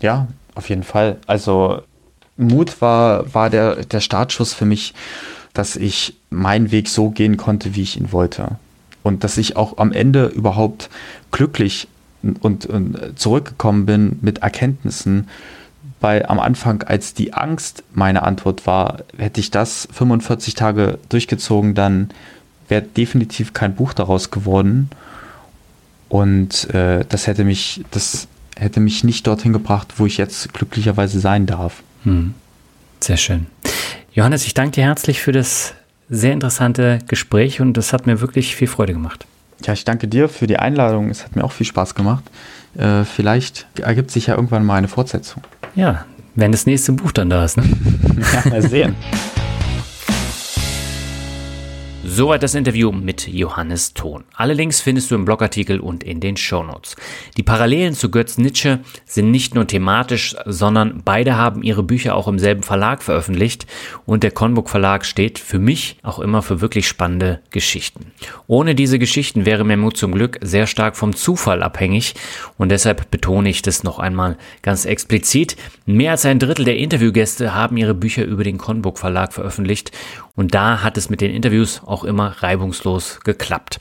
Ja, auf jeden Fall. Also Mut war, war der, der Startschuss für mich, dass ich meinen Weg so gehen konnte, wie ich ihn wollte. Und dass ich auch am Ende überhaupt glücklich und, und zurückgekommen bin mit Erkenntnissen, weil am Anfang, als die Angst meine Antwort war, hätte ich das 45 Tage durchgezogen, dann wäre definitiv kein Buch daraus geworden. Und äh, das hätte mich, das hätte mich nicht dorthin gebracht, wo ich jetzt glücklicherweise sein darf. Hm. Sehr schön. Johannes, ich danke dir herzlich für das sehr interessante Gespräch und das hat mir wirklich viel Freude gemacht. Ja, ich danke dir für die Einladung. Es hat mir auch viel Spaß gemacht. Äh, vielleicht ergibt sich ja irgendwann mal eine Fortsetzung. Ja, wenn das nächste Buch dann da ist, ne? (laughs) ja, mal sehen. (laughs) Soweit das Interview mit Johannes Thon. Alle Links findest du im Blogartikel und in den Shownotes. Die Parallelen zu Götz Nietzsche sind nicht nur thematisch, sondern beide haben ihre Bücher auch im selben Verlag veröffentlicht und der Conbook Verlag steht für mich auch immer für wirklich spannende Geschichten. Ohne diese Geschichten wäre mehr Mut zum Glück sehr stark vom Zufall abhängig und deshalb betone ich das noch einmal ganz explizit. Mehr als ein Drittel der Interviewgäste haben ihre Bücher über den Conbook Verlag veröffentlicht und da hat es mit den Interviews auch immer reibungslos geklappt.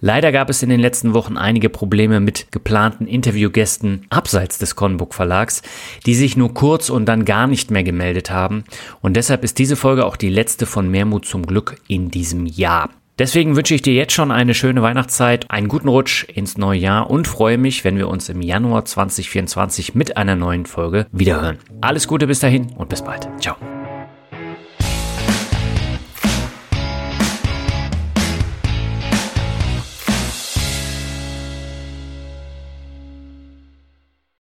Leider gab es in den letzten Wochen einige Probleme mit geplanten Interviewgästen abseits des Conbook Verlags, die sich nur kurz und dann gar nicht mehr gemeldet haben. Und deshalb ist diese Folge auch die letzte von Mehrmut zum Glück in diesem Jahr. Deswegen wünsche ich dir jetzt schon eine schöne Weihnachtszeit, einen guten Rutsch ins neue Jahr und freue mich, wenn wir uns im Januar 2024 mit einer neuen Folge wiederhören. Alles Gute bis dahin und bis bald. Ciao.